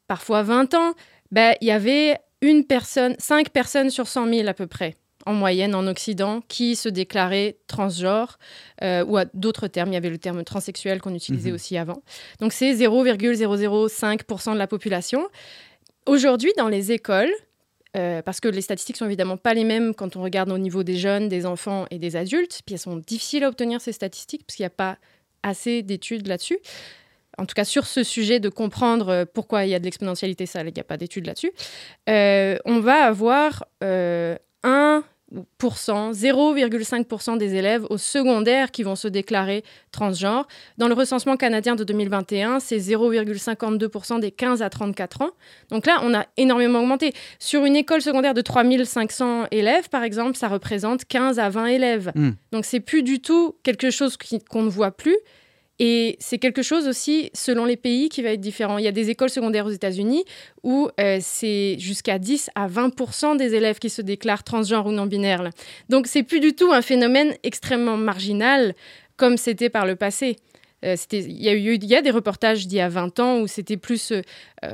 E: parfois 20 ans, ben, il y avait une personne, 5 personnes sur 100 000 à peu près, en moyenne en Occident, qui se déclaraient transgenres, euh, ou à d'autres termes, il y avait le terme transsexuel qu'on utilisait mhm. aussi avant. Donc c'est 0,005% de la population. Aujourd'hui, dans les écoles, euh, parce que les statistiques sont évidemment pas les mêmes quand on regarde au niveau des jeunes, des enfants et des adultes, puis elles sont difficiles à obtenir ces statistiques parce qu'il n'y a pas assez d'études là-dessus en tout cas sur ce sujet, de comprendre euh, pourquoi il y a de l'exponentialité, ça, il n'y a pas d'études là-dessus, euh, on va avoir 1%, euh, 0,5% des élèves au secondaire qui vont se déclarer transgenres. Dans le recensement canadien de 2021, c'est 0,52% des 15 à 34 ans. Donc là, on a énormément augmenté. Sur une école secondaire de 3500 élèves, par exemple, ça représente 15 à 20 élèves. Hmm. Donc c'est plus du tout quelque chose qu'on ne voit plus. Et c'est quelque chose aussi, selon les pays, qui va être différent. Il y a des écoles secondaires aux États-Unis où euh, c'est jusqu'à 10 à 20% des élèves qui se déclarent transgenres ou non-binaires. Donc, c'est plus du tout un phénomène extrêmement marginal comme c'était par le passé. Euh, il, y a eu, y a des reportages d'il y a 20 ans où c'était plus euh,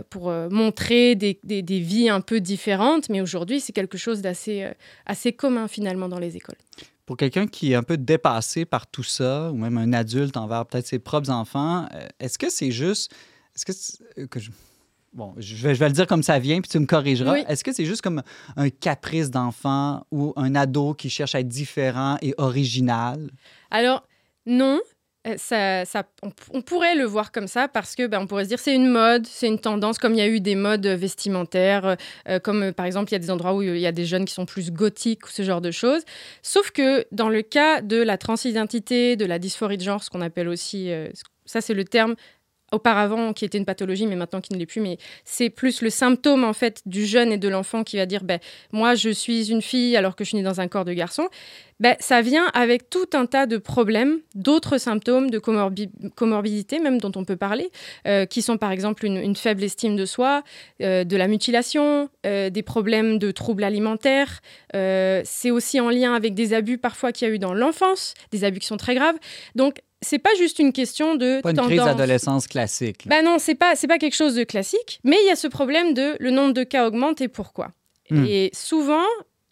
E: pour montrer des, des, des, vies un peu différentes, mais aujourd'hui, c'est quelque chose d'assez assez commun finalement dans les écoles
B: pour quelqu'un qui est un peu dépassé par tout ça, ou même un adulte envers peut-être ses propres enfants, euh, est-ce que c'est juste Est-ce que, euh, que je... Bon, je vais, je vais le dire comme ça vient, puis tu me corrigeras.
E: Oui.
B: Est-ce que c'est juste comme un caprice d'enfant ou un ado qui cherche à être différent et original?
E: Alors, non. Euh, on, pourrait le voir comme ça parce que ben, on pourrait se dire c'est une mode, c'est une tendance, comme il y a eu des modes vestimentaires, euh, euh, comme euh, par exemple il y a des endroits où il y a des jeunes qui sont plus gothiques ou ce genre de choses. Sauf que dans le cas de la transidentité, de la dysphorie de genre, ce qu'on appelle aussi, euh, ça c'est le terme auparavant qui était une pathologie mais maintenant qui ne l'est plus mais c'est plus le symptôme en fait du jeune et de l'enfant qui va dire ben moi je suis une fille alors que je suis née dans un corps de garçon ben, ça vient avec tout un tas de problèmes, d'autres symptômes de comorbi- comorbidité même dont on peut parler, euh, qui sont par exemple une, faible estime de soi, euh, de la mutilation, euh, des problèmes de troubles alimentaires. C'est aussi en lien avec des abus parfois qu'il y a eu dans l'enfance, des abus qui sont très graves. Donc c'est pas juste une question de
B: Pas une
E: tendance.
B: crise d'adolescence classique.
E: Bah non, c'est pas c'est pas quelque chose de classique, mais il y a ce problème de le nombre de cas augmente et pourquoi.
B: Hmm.
E: Et souvent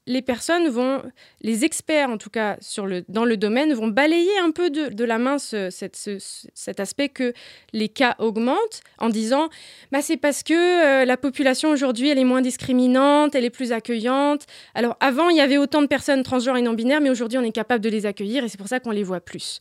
E: les personnes vont, les experts en tout cas sur le, dans le domaine, vont balayer un peu de, de la main ce- cette- ce- ce- cet aspect que les cas augmentent en disant bah, c'est parce que euh, la population aujourd'hui elle est moins discriminante, elle est plus accueillante. Alors avant il y avait autant de personnes transgenres et non binaires, mais aujourd'hui on est capable de les accueillir et c'est pour ça qu'on les voit plus.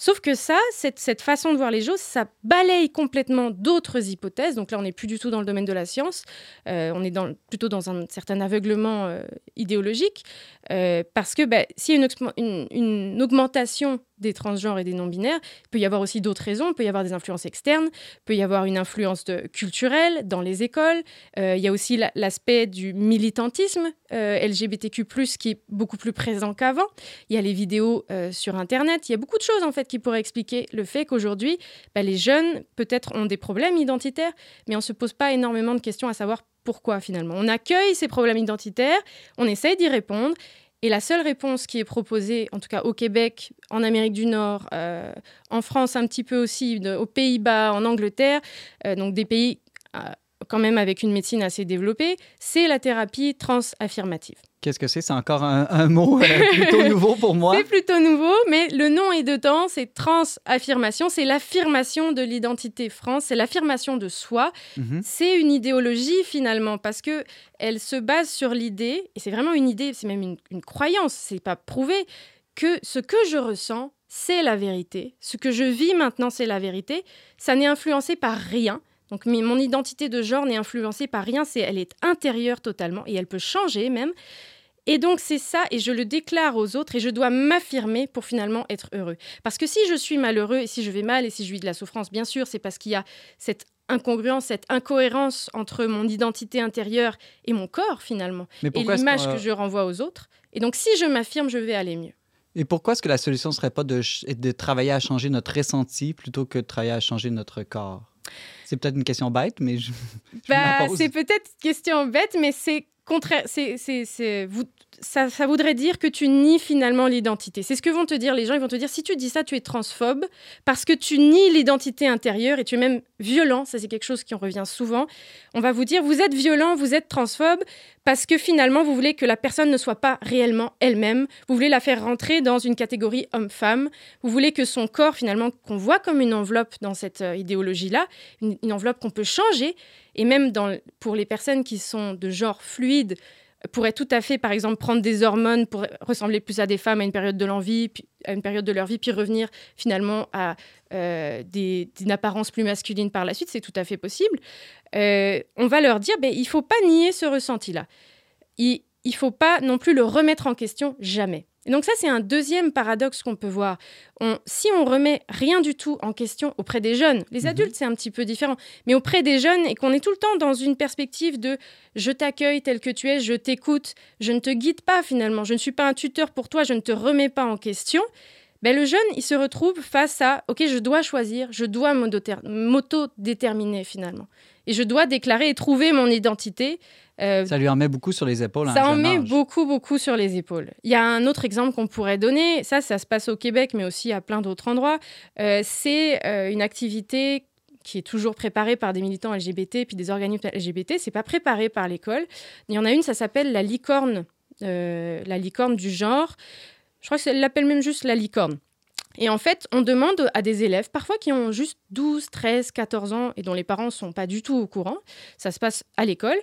E: Sauf que ça, cette, façon de voir les choses, ça balaye complètement d'autres hypothèses. Donc là, on n'est plus du tout dans le domaine de la science. Euh, on est plutôt dans un certain aveuglement euh, idéologique. Euh, parce que bah, s'il y a une augmentation des transgenres et des non-binaires, il peut y avoir aussi d'autres raisons. Il peut y avoir des influences externes, il peut y avoir une influence culturelle dans les écoles. Euh, il y a aussi la- l'aspect du militantisme euh, LGBTQ+, qui est beaucoup plus présent qu'avant. Il y a les vidéos euh, sur Internet. Il y a beaucoup de choses, en fait, qui pourraient expliquer le fait qu'aujourd'hui, bah, les jeunes, peut-être, ont des problèmes identitaires, mais on ne se pose pas énormément de questions à savoir pourquoi, finalement. On accueille ces problèmes identitaires, on essaye d'y répondre, et la seule réponse qui est proposée, en tout cas au Québec, en Amérique du Nord, euh, en France un petit peu aussi, aux Pays-Bas, en Angleterre, euh, donc des pays euh, quand même avec une médecine assez développée, c'est la thérapie transaffirmative.
B: Qu'est-ce que c'est? C'est encore un, un mot euh, [laughs] plutôt nouveau pour moi.
E: C'est plutôt nouveau, mais le nom est dedans, c'est transaffirmation, c'est l'affirmation de l'identité France, c'est l'affirmation de soi.
B: Mhm.
E: C'est une idéologie finalement, parce que elle se base sur l'idée, et c'est vraiment une idée, c'est même une, une croyance, c'est pas prouvé, que ce que je ressens, c'est la vérité. Ce que je vis maintenant, c'est la vérité. Ça n'est influencé par rien. Donc mon identité de genre n'est influencée par rien, c'est elle est intérieure totalement et elle peut changer même. Et donc c'est ça et je le déclare aux autres et je dois m'affirmer pour finalement être heureux. Parce que si je suis malheureux et si je vais mal et si je vis de la souffrance, bien sûr, c'est parce qu'il y a cette incongruence, cette incohérence entre mon identité intérieure et mon corps finalement
B: Mais
E: et l'image que je renvoie aux autres. Et donc si je m'affirme, je vais aller mieux.
B: Et pourquoi est-ce que la solution ne serait pas de, de travailler à changer notre ressenti plutôt que de travailler à changer notre corps? C'est peut-être une question bête, mais je,
E: Bah, c'est peut-être une question bête, mais c'est contraire. C'est, c'est, c'est- vous, ça, ça voudrait dire que tu nies finalement l'identité. C'est ce que vont te dire les gens. Ils vont te dire si tu dis ça, tu es transphobe parce que tu nies l'identité intérieure et tu es même violent. Ça, c'est quelque chose qui en revient souvent. On va vous dire vous êtes violent, vous êtes transphobe parce que finalement, vous voulez que la personne ne soit pas réellement elle-même. Vous voulez la faire rentrer dans une catégorie homme-femme. Vous voulez que son corps, finalement, qu'on voit comme une enveloppe dans cette euh, idéologie-là, une, enveloppe qu'on peut changer. Et même pour les personnes qui sont de genre fluide, pourraient tout à fait, par exemple, prendre des hormones pour ressembler plus à des femmes à une période de à une période de leur vie, puis revenir finalement à euh, une apparence plus masculine par la suite, c'est tout à fait possible. Euh, on va leur dire, ben, il faut pas nier ce ressenti-là. Il ne faut pas non plus le remettre en question jamais. Et donc ça, c'est un deuxième paradoxe qu'on peut voir. On- si on remet rien du tout en question auprès des jeunes, les adultes, c'est un petit peu différent, mais auprès des jeunes, et qu'on est tout le temps dans une perspective de je t'accueille tel que tu es, je t'écoute, je ne te guide pas finalement, je ne suis pas un tuteur pour toi, je ne te remets pas en question, ben, le jeune, il se retrouve face à, OK, je dois choisir, je dois m'auto- m'auto-déterminer finalement. Et je dois déclarer et trouver mon identité. Euh,
B: Ça lui en met beaucoup sur les épaules. un
E: ça en met beaucoup, beaucoup sur les épaules. Il y a un autre exemple qu'on pourrait donner, ça, ça se passe au Québec, mais aussi à plein d'autres endroits. Euh, c'est euh, une activité qui est toujours préparée par des militants LGBT puis des organismes LGBT. C'est pas préparé par l'école. Il y en a une, ça s'appelle la licorne, la licorne du genre. Je crois qu'elle l'appelle même juste la licorne. Et en fait, on demande à des élèves, parfois qui ont juste 12, 13, 14 ans et dont les parents ne sont pas du tout au courant, ça se passe à l'école,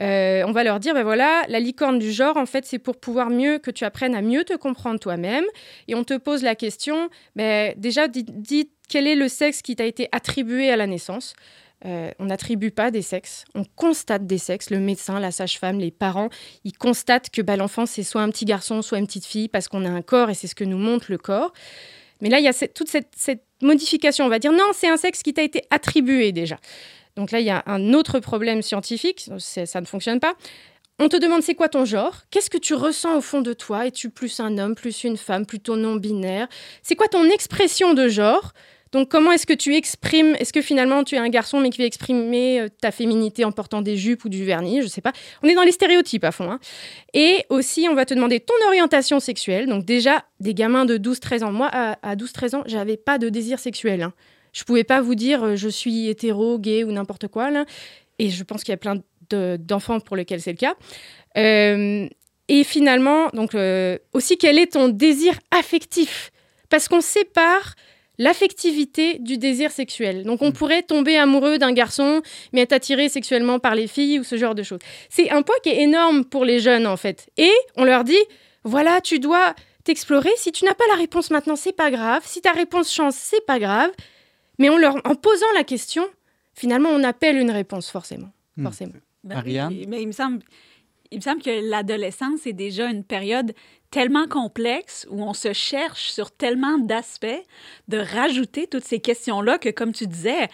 E: euh, on va leur dire, ben voilà, la licorne du genre, en fait, c'est pour pouvoir mieux que tu apprennes à mieux te comprendre toi-même. Et on te pose la question, ben, déjà, dis, quel est le sexe qui t'a été attribué à la naissance euh, on n'attribue pas des sexes, on constate des sexes. Le médecin, la sage-femme, les parents, ils constatent que bah, l'enfant, c'est soit un petit garçon, soit une petite fille, parce qu'on a un corps et c'est ce que nous montre le corps. Mais là, il y a toute cette, modification. On va dire non, c'est un sexe qui t'a été attribué déjà. Donc là, il y a un autre problème scientifique, ça ne fonctionne pas. On te demande c'est quoi ton genre? Qu'est-ce que tu ressens au fond de toi? Es-tu plus un homme, plus une femme, plutôt non binaire C'est quoi ton expression de genre? Donc comment est-ce que tu exprimes Est-ce que finalement tu es un garçon mais qui veut exprimer euh, ta féminité en portant des jupes ou du vernis Je sais pas. On est dans les stéréotypes à fond. Hein. Et aussi, on va te demander ton orientation sexuelle. Donc déjà, des gamins de 12-13 ans. Moi, à, 12-13 ans, j'avais pas de désir sexuel. Hein. Je pouvais pas vous dire euh, je suis hétéro, gay ou n'importe quoi. Et je pense qu'il y a plein d'enfants pour lesquels c'est le cas. Euh, et finalement, donc aussi, quel est ton désir affectif? Parce qu'on sépare l'affectivité du désir sexuel. Donc on mm. pourrait tomber amoureux d'un garçon, mais être attiré sexuellement par les filles ou ce genre de choses. C'est un poids qui est énorme pour les jeunes en fait. Et on leur dit, voilà, tu dois t'explorer. Si tu n'as pas la réponse maintenant, c'est pas grave. Si ta réponse change, c'est pas grave. Mais on leur, en posant la question, finalement, on appelle une réponse forcément.
B: Mm.
E: forcément.
C: Ben mais il me semble il me semble que l'adolescence est déjà une période tellement complexe où on se cherche sur tellement d'aspects de rajouter toutes ces questions-là que, comme tu disais,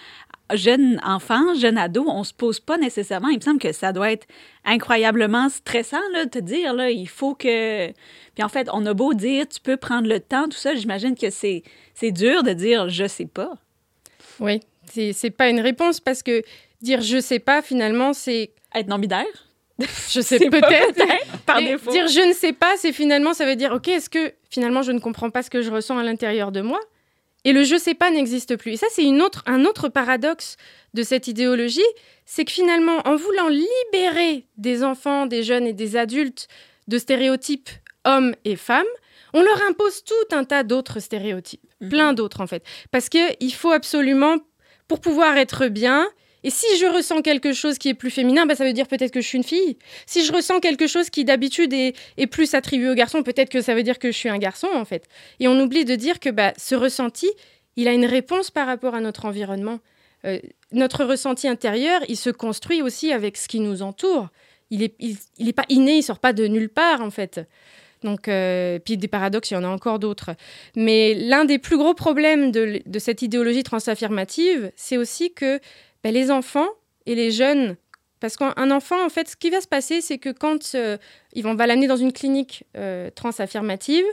C: jeune enfant, jeune ado, on se pose pas nécessairement. Il me semble que ça doit être incroyablement stressant de te dire, là, il faut que... Puis en fait, on a beau dire, tu peux prendre le temps, tout ça, j'imagine que c'est dur de dire, je sais pas.
E: Oui, c'est pas une réponse parce que dire je sais pas, finalement, c'est...
C: Être non-binaire [laughs]
E: je sais peut-être. par défaut. Dire je ne sais pas, c'est finalement, ça veut dire, ok, est-ce que finalement je ne comprends pas ce que je ressens à l'intérieur de moi Et le je sais pas n'existe plus. Et ça, c'est autre, un autre paradoxe de cette idéologie, c'est que finalement, en voulant libérer des enfants, des jeunes et des adultes de stéréotypes hommes et femmes, on leur impose tout un tas d'autres stéréotypes, mhm. plein d'autres en fait. Parce qu'il faut absolument, pour pouvoir être bien, et si je ressens quelque chose qui est plus féminin, bah, ça veut dire peut-être que je suis une fille. Si je ressens quelque chose qui d'habitude est, plus attribué aux garçons, peut-être que ça veut dire que je suis un garçon en fait. Et on oublie de dire que bah, ce ressenti, il a une réponse par rapport à notre environnement. Euh, notre ressenti intérieur, il se construit aussi avec ce qui nous entoure. Il n'est est pas inné, il sort pas de nulle part en fait. Donc, euh, puis des paradoxes, il y en a encore d'autres. Mais l'un des plus gros problèmes de, de cette idéologie transaffirmative, c'est aussi que ben, les enfants et les jeunes, parce qu'un enfant, en fait, ce qui va se passer, c'est que quand euh, on va l'amener dans une clinique euh, transaffirmative,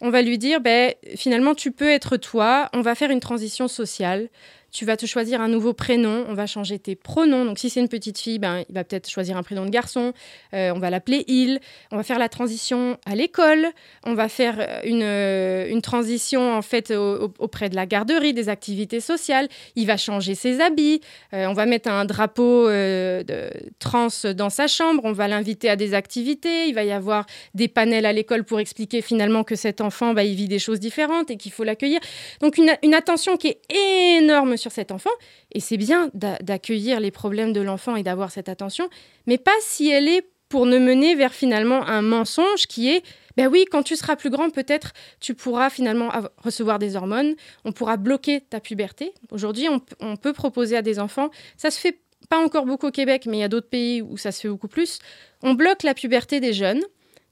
E: on va lui dire, ben, finalement, tu peux être toi, on va faire une transition sociale, tu vas te choisir un nouveau prénom, on va changer tes pronoms. Donc si c'est une petite fille, ben, il va peut-être choisir un prénom de garçon, euh, on va l'appeler il, on va faire la transition à l'école, on va faire euh, une, euh, une transition en fait auprès de la garderie, des activités sociales, il va changer ses habits, on va mettre un drapeau de trans dans sa chambre, on va l'inviter à des activités, il va y avoir des panels à l'école pour expliquer finalement que cet enfant, ben, il vit des choses différentes et qu'il faut l'accueillir. Donc une, une attention qui est énorme sur cet enfant. Et c'est bien d'accueillir les problèmes de l'enfant et d'avoir cette attention, mais pas si elle est pour ne mener vers finalement un mensonge qui est ben oui, quand tu seras plus grand, peut-être tu pourras finalement recevoir des hormones, on pourra bloquer ta puberté. Aujourd'hui, on, on, peut proposer à des enfants, ça se fait pas encore beaucoup au Québec, mais il y a d'autres pays où ça se fait beaucoup plus, on bloque la puberté des jeunes,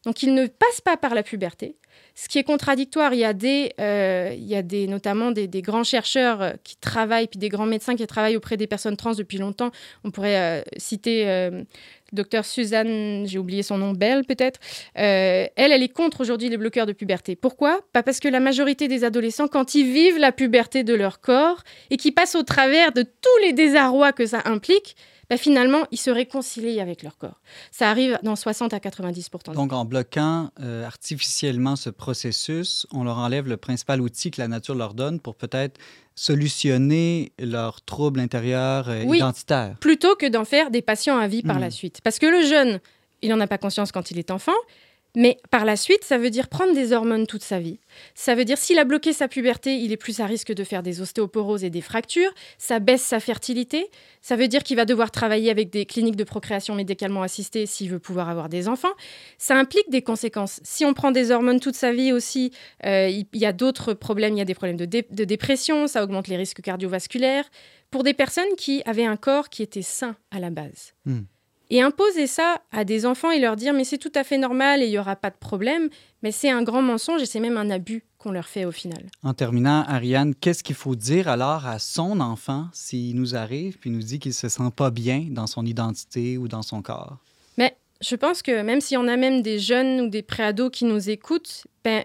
E: donc ils ne passent pas par la puberté. Ce qui est contradictoire, il y a, des, euh, il y a des, notamment des, grands chercheurs euh, qui travaillent, puis des grands médecins qui travaillent auprès des personnes trans depuis longtemps. On pourrait euh, citer euh, docteur Suzanne, j'ai oublié son nom, Bell peut-être. elle, elle est contre aujourd'hui les bloqueurs de puberté. Pourquoi? Pas parce que la majorité des adolescents, quand ils vivent la puberté de leur corps et qui passent au travers de tous les désarrois que ça implique, bah, finalement, ils se réconcilient avec leur corps. Ça arrive dans 60 à 90%
B: Donc, en bloquant euh, artificiellement ce processus, on leur enlève le principal outil que la nature leur donne pour peut-être solutionner leurs troubles intérieurs euh, oui, identitaires.
E: Plutôt que d'en faire des patients à vie par la hmm. suite. Parce que le jeune, il n'en a pas conscience quand il est enfant, Mais par la suite, ça veut dire prendre des hormones toute sa vie. Ça veut dire s'il a bloqué sa puberté, il est plus à risque de faire des ostéoporoses et des fractures. Ça baisse sa fertilité. Ça veut dire qu'il va devoir travailler avec des cliniques de procréation médicalement assistées s'il veut pouvoir avoir des enfants. Ça implique des conséquences. Si on prend des hormones toute sa vie aussi, euh, il y a d'autres problèmes. Il y a des problèmes de, de dépression. Ça augmente les risques cardiovasculaires pour des personnes qui avaient un corps qui était sain à la base.
B: Hmm.
E: Et imposer ça à des enfants et leur dire mais c'est tout à fait normal et il n'y aura pas de problème, mais c'est un grand mensonge et c'est même un abus qu'on leur fait au final.
B: En terminant, Ariane, qu'est-ce qu'il faut dire alors à son enfant s'il nous arrive puis nous dit qu'il se sent pas bien dans son identité ou dans son corps?
E: Mais je pense que même si on a même des jeunes ou des préados qui nous écoutent, ben,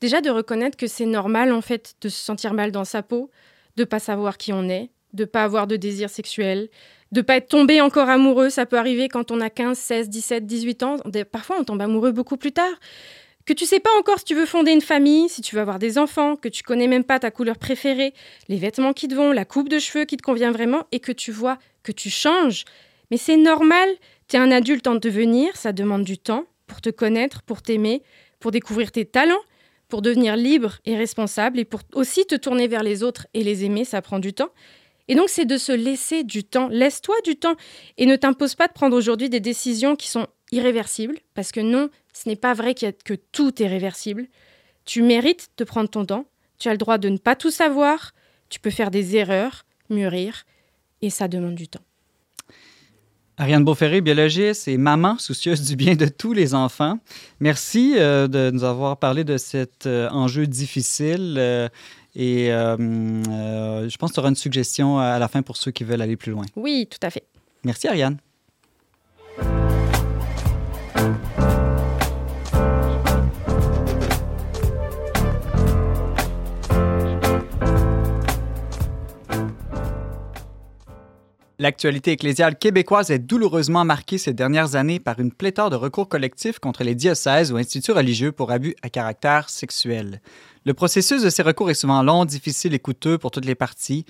E: déjà de reconnaître que c'est normal en fait de se sentir mal dans sa peau, de pas savoir qui on est, de pas avoir de désir sexuel, de pas être tombé encore amoureux. Ça peut arriver quand on a 15, 16, 17, 18 ans. Parfois, on tombe amoureux beaucoup plus tard. Que tu sais pas encore si tu veux fonder une famille, si tu veux avoir des enfants, que tu connais même pas ta couleur préférée, les vêtements qui te vont, la coupe de cheveux qui te convient vraiment, et que tu vois que tu changes. Mais c'est normal. Tu es un adulte en devenir, ça demande du temps pour te connaître, pour t'aimer, pour découvrir tes talents, pour devenir libre et responsable, et pour aussi te tourner vers les autres et les aimer, ça prend du temps. Et donc, c'est de se laisser du temps. Laisse-toi du temps et ne t'impose pas de prendre aujourd'hui des décisions qui sont irréversibles, parce que non, ce n'est pas vrai que tout est réversible. Tu mérites de prendre ton temps, tu as le droit de ne pas tout savoir, tu peux faire des erreurs, mûrir, et ça demande du temps.
B: Ariane Beauferré, biologiste et maman soucieuse du bien de tous les enfants. Merci euh, de nous avoir parlé de cet euh, enjeu difficile. Euh, et euh, euh, je pense que tu auras une suggestion à la fin pour ceux qui veulent aller plus loin.
E: Oui, tout à fait.
B: Merci, Ariane. L'actualité ecclésiale québécoise est douloureusement marquée ces dernières années par une pléthore de recours collectifs contre les diocèses ou instituts religieux pour abus à caractère sexuel. Le processus de ces recours est souvent long, difficile et coûteux pour toutes les parties.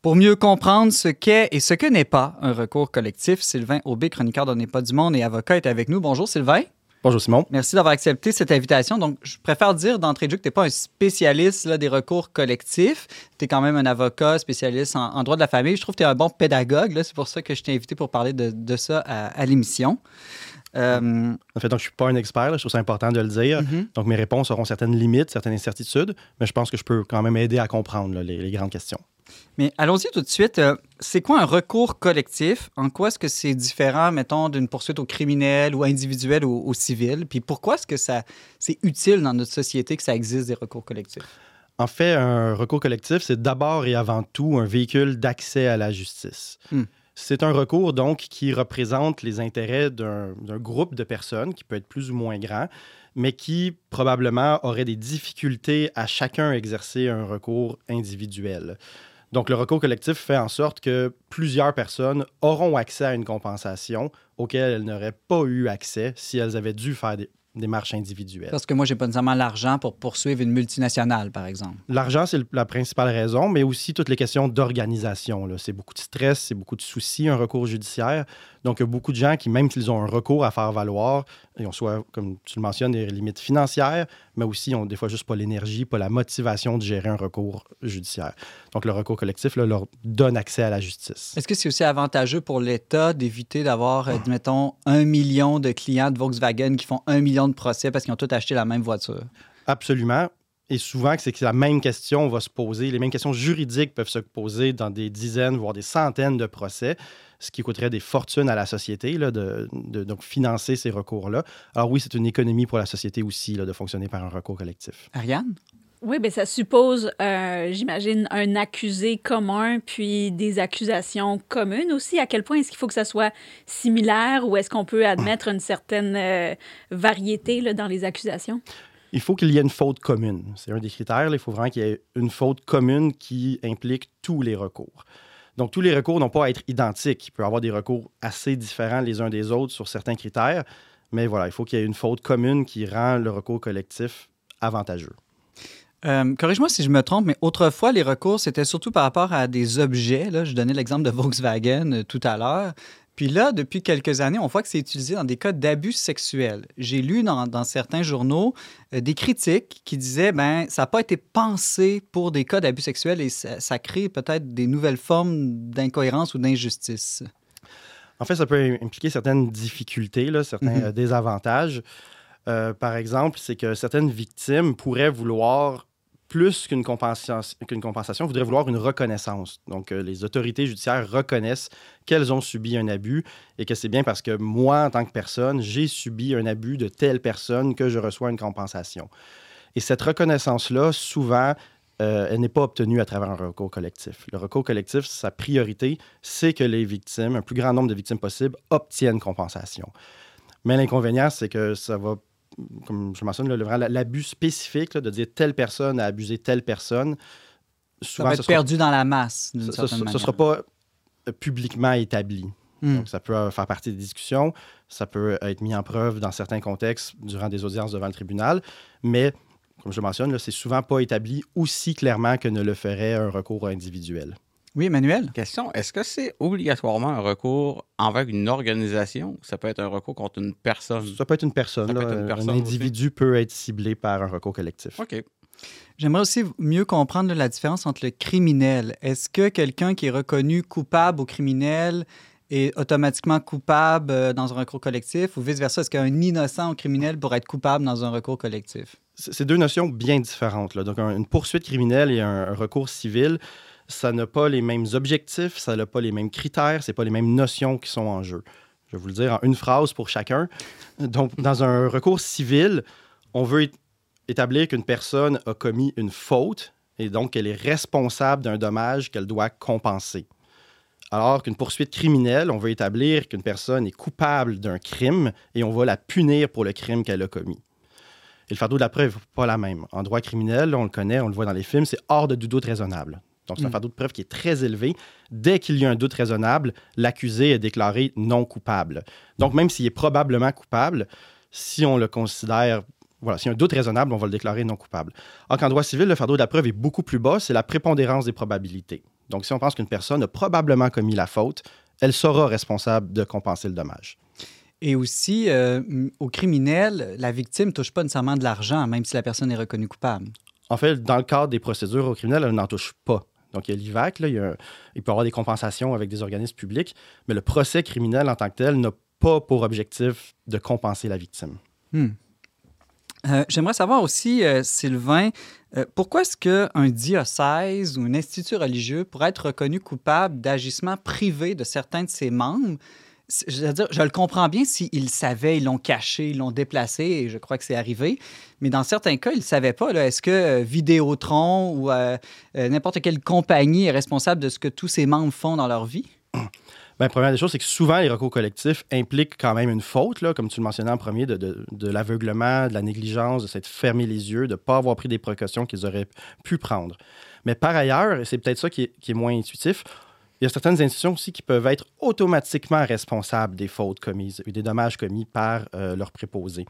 B: Pour mieux comprendre ce qu'est et ce que n'est pas un recours collectif, Sylvain Aubé, chroniqueur de N'est pas du monde et avocat, est avec nous. Bonjour Sylvain.
F: Bonjour Simon.
B: Merci d'avoir accepté cette invitation. Donc, je préfère dire d'entrée de jeu que tu n'es pas un spécialiste là, des recours collectifs. Tu es quand même un avocat spécialiste en, droit de la famille. Je trouve que tu es un bon pédagogue. C'est pour ça que je t'ai invité pour parler de, ça à l'émission.
F: Euh, en fait, donc, je ne suis pas un expert, je trouve ça important de le dire. Mm-hmm. Donc, mes réponses auront certaines limites, certaines incertitudes, mais je pense que je peux quand même aider à comprendre les, grandes questions.
B: Mais allons-y tout de suite. Euh, c'est quoi un recours collectif? En quoi est-ce que c'est différent, mettons, d'une poursuite au criminel ou individuel ou au civil? Puis pourquoi est-ce que ça, c'est utile dans notre société que ça existe des recours collectifs?
F: En fait, un recours collectif, c'est d'abord et avant tout un véhicule d'accès à la justice. Hmm. C'est un recours donc qui représente les intérêts d'un groupe de personnes qui peut être plus ou moins grand, mais qui probablement aurait des difficultés à chacun exercer un recours individuel. Donc le recours collectif fait en sorte que plusieurs personnes auront accès à une compensation auquel elles n'auraient pas eu accès si elles avaient dû faire des, démarche individuelle.
B: Parce que moi, j'ai pas nécessairement l'argent pour poursuivre une multinationale, par exemple.
F: L'argent, c'est la principale raison, mais aussi toutes les questions d'organisation. C'est beaucoup de stress, c'est beaucoup de soucis, un recours judiciaire. Donc, il y a beaucoup de gens qui, même s'ils ont un recours à faire valoir, ils ont soit, comme tu le mentionnes, des limites financières, mais aussi ils ont des fois juste pas l'énergie, pas la motivation de gérer un recours judiciaire. Donc, le recours collectif leur donne accès à la justice.
B: Est-ce que c'est aussi avantageux pour l'État d'éviter d'avoir, euh, mettons, un million de clients de Volkswagen qui font un million de procès parce qu'ils ont tous acheté la même voiture?
F: Absolument. Et souvent, c'est que la même question va se poser, les mêmes questions juridiques peuvent se poser dans des dizaines, voire des centaines de procès ce qui coûterait des fortunes à la société là, de, donc financer ces recours-là. Alors oui, c'est une économie pour la société aussi là, de fonctionner par un recours collectif.
B: Ariane?
C: Oui, bien, ça suppose, euh, j'imagine, un accusé commun, puis des accusations communes aussi. À quel point est-ce qu'il faut que ça soit similaire ou est-ce qu'on peut admettre une certaine euh, variété là, dans les accusations?
F: Il faut qu'il y ait une faute commune. C'est un des critères. Il faut vraiment qu'il y ait une faute commune qui implique tous les recours. Donc, tous les recours n'ont pas à être identiques. Il peut y avoir des recours assez différents les uns des autres sur certains critères, mais voilà, il faut qu'il y ait une faute commune qui rend le recours collectif avantageux.
B: Euh, corrige-moi si je me trompe, mais autrefois, les recours, c'était surtout par rapport à des objets. Je donnais l'exemple de Volkswagen euh, tout à l'heure. Puis là, depuis quelques années, on voit que c'est utilisé dans des cas d'abus sexuels. J'ai lu dans, dans, certains journaux euh, des critiques qui disaient ben ça n'a pas été pensé pour des cas d'abus sexuels et ça, ça crée peut-être des nouvelles formes d'incohérence ou d'injustice.
F: En fait, ça peut impliquer certaines difficultés, là, certains mm -hmm. désavantages. Euh, par exemple, c'est que certaines victimes pourraient vouloir plus qu'une compensation, qu'une compensation, voudraient vouloir une reconnaissance. Donc, euh, les autorités judiciaires reconnaissent qu'elles ont subi un abus et que c'est bien parce que moi, en tant que personne, j'ai subi un abus de telle personne que je reçois une compensation. Et cette reconnaissance-là, souvent, euh, elle n'est pas obtenue à travers un recours collectif. Le recours collectif, sa priorité, c'est que les victimes, un plus grand nombre de victimes possible, obtiennent compensation. Mais l'inconvénient, c'est que ça va comme je mentionne, l'abus spécifique là, de dire telle personne a abusé telle personne.
B: Souvent, ça va être sera, perdu dans la masse.
F: Ce ne sera pas euh, publiquement établi. Mm. Donc, ça peut euh, faire partie des discussions, ça peut être mis en preuve dans certains contextes durant des audiences devant le tribunal, mais comme je le mentionne, c'est souvent pas établi aussi clairement que ne le ferait un recours individuel.
B: Oui, Emmanuel.
D: Question est-ce que c'est obligatoirement un recours envers une organisation Ça peut être un recours contre une personne?
F: Ça peut être une personne. Là, être une personne un individu aussi. peut être ciblé par un recours collectif.
D: OK.
B: J'aimerais aussi mieux comprendre la différence entre le criminel. Est-ce que quelqu'un qui est reconnu coupable au criminel est automatiquement coupable euh, dans un recours collectif ou vice-versa? Est-ce qu'un innocent au criminel pourrait être coupable dans un recours collectif?
F: C'est deux notions bien différentes. Là. Donc, une poursuite criminelle et un, un recours civil ça n'a pas les mêmes objectifs, ça n'a pas les mêmes critères, c'est pas les mêmes notions qui sont en jeu. Je vais vous le dire en une phrase pour chacun. Donc, dans un recours civil, on veut établir qu'une personne a commis une faute et donc qu'elle est responsable d'un dommage qu'elle doit compenser. Alors qu'une poursuite criminelle, on veut établir qu'une personne est coupable d'un crime et on va la punir pour le crime qu'elle a commis. Et le fardeau de la preuve pas la même. En droit criminel, on le connaît, on le voit dans les films, c'est hors de doute raisonnable. Donc, c'est un mm. fardeau de preuve qui est très élevé. Dès qu'il y a un doute raisonnable, l'accusé est déclaré non coupable. Donc, même s'il est probablement coupable, si on le considère, voilà, s'il y a un doute raisonnable, on va le déclarer non coupable. Alors qu'en droit civil, le fardeau de la preuve est beaucoup plus bas, c'est la prépondérance des probabilités. Donc, si on pense qu'une personne a probablement commis la faute, elle sera responsable de compenser le dommage.
B: Et aussi, euh, au criminel, la victime ne touche pas nécessairement de l'argent, même si la personne est reconnue coupable.
F: En fait, dans le cadre des procédures au criminel, elle n'en touche pas. Donc, il y a l'IVAC, il, il, peut y avoir des compensations avec des organismes publics, mais le procès criminel en tant que tel n'a pas pour objectif de compenser la victime.
B: Hmm. Euh, J'aimerais savoir aussi, euh, Sylvain, euh, pourquoi est-ce qu'un diocèse ou un institut religieux pourrait être reconnu coupable d'agissement privé de certains de ses membres? Je, dire, je le comprends bien s'ils le savaient, ils l'ont caché, ils l'ont déplacé, et je crois que c'est arrivé. Mais dans certains cas, ils ne savaient pas. Est-ce que euh, Vidéotron ou euh, euh, n'importe quelle compagnie est responsable de ce que tous ses membres font dans leur vie? [clears throat]
F: Bien, première des choses, c'est que souvent, les recours collectifs impliquent quand même une faute, comme tu le mentionnais en premier, de l'aveuglement, de la négligence, de s'être fermé les yeux, de ne pas avoir pris des précautions qu'ils auraient pu prendre. Mais par ailleurs, et c'est peut-être ça qui est, qui est moins intuitif, il y a certaines institutions aussi qui peuvent être automatiquement responsables des fautes commises et des dommages commis par euh, leurs préposés.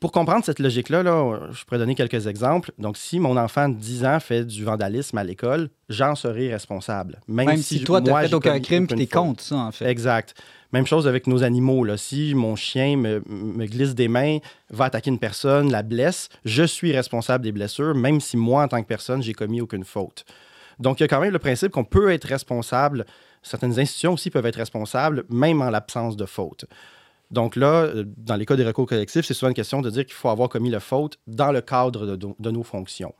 F: Pour comprendre cette logique-là, là, je pourrais donner quelques exemples. Donc, si mon enfant de 10 ans fait du vandalisme à l'école, j'en serai responsable.
B: Même, Même si, si, toi, tu n'as fait aucun crime et tu es contre ça, en fait.
F: Exact. Même chose avec nos animaux. Là. Si mon chien me, me, glisse des mains, va attaquer une personne, la blesse, je suis responsable des blessures, même si moi, en tant que personne, j'ai commis aucune faute. Donc, il y a quand même le principe qu'on peut être responsable. Certaines institutions aussi peuvent être responsables, même en l'absence de faute. Donc là, euh, dans les cas des recours collectifs, c'est souvent une question de dire qu'il faut avoir commis la faute dans le cadre de, nos fonctions.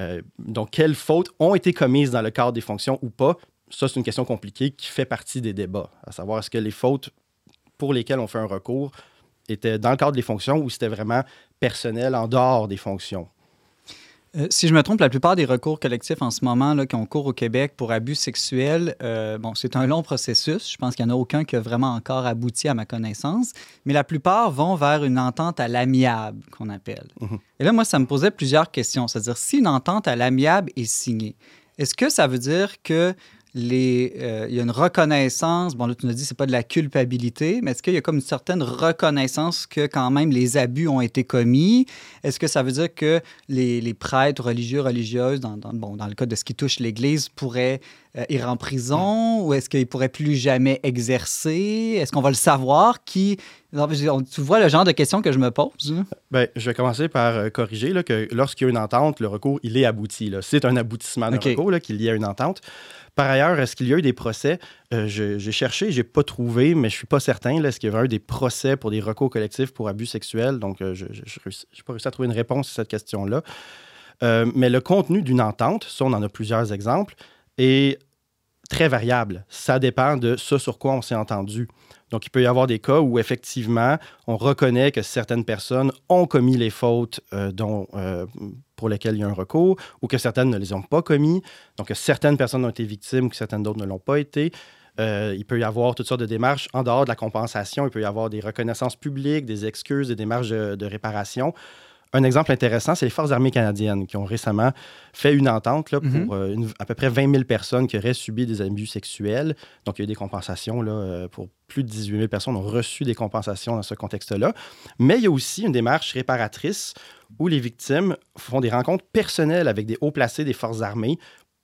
F: Euh, donc, quelles fautes ont été commises dans le cadre des fonctions ou pas? Ça, c'est une question compliquée qui fait partie des débats, à savoir est-ce que les fautes pour lesquelles on fait un recours étaient dans le cadre des fonctions ou c'était vraiment personnel en dehors des fonctions.
B: Euh, si je me trompe, la plupart des recours collectifs en ce moment là, qui ont cours au Québec pour abus sexuels, euh, bon, c'est un long processus. Je pense qu'il n'y en a aucun qui a vraiment encore abouti à ma connaissance, mais la plupart vont vers une entente à l'amiable qu'on appelle. -hmm. Et là, moi, ça me posait plusieurs questions. C'est-à-dire, si une entente à l'amiable est signée, est-ce que ça veut dire que les, euh, il y a une reconnaissance. Bon, là, tu nous as dit que ce n'est pas de la culpabilité, mais est-ce qu'il y a comme une certaine reconnaissance que quand même les abus ont été commis? Est-ce que ça veut dire que les, les prêtres religieux, religieuses, dans, dans, bon, dans le cas de ce qui touche l'Église, pourraient euh, ira en prison? Ou est-ce qu'il pourrait plus jamais exercer? Est-ce qu'on va le savoir? Qui... Tu vois le genre de questions que je me pose?
F: Bien, je vais commencer par euh, corriger là, que lorsqu'il y a une entente, le recours, il est abouti. C'est un aboutissement d'un recours qu'il y a une entente. Par ailleurs, est-ce qu'il y a eu des procès? Euh, j'ai cherché, je n'ai pas trouvé, mais je suis pas certain. Est-ce qu'il y a eu des procès pour des recours collectifs pour abus sexuels? Donc, je n'ai pas réussi à trouver une réponse à cette question-là. mais le contenu d'une entente, ça, on en a plusieurs exemples, est très variable. Ça dépend de ce sur quoi on s'est entendu. Donc, il peut y avoir des cas où, effectivement, on reconnaît que certaines personnes ont commis les fautes euh, dont, euh, pour lesquelles il y a un recours ou que certaines ne les ont pas commis. Donc, que certaines personnes ont été victimes ou que certaines d'autres ne l'ont pas été. Euh, il peut y avoir toutes sortes de démarches en dehors de la compensation. Il peut y avoir des reconnaissances publiques, des excuses, des démarches de réparation. Un exemple intéressant, c'est les Forces armées canadiennes qui ont récemment fait une entente là, pour mhm. euh, à peu près 20 000 personnes qui auraient subi des abus sexuels. Donc, il y a eu des compensations là, euh, pour plus de 18 000 personnes ont reçu des compensations dans ce contexte-là. Mais il y a aussi une démarche réparatrice où les victimes font des rencontres personnelles avec des hauts placés des Forces armées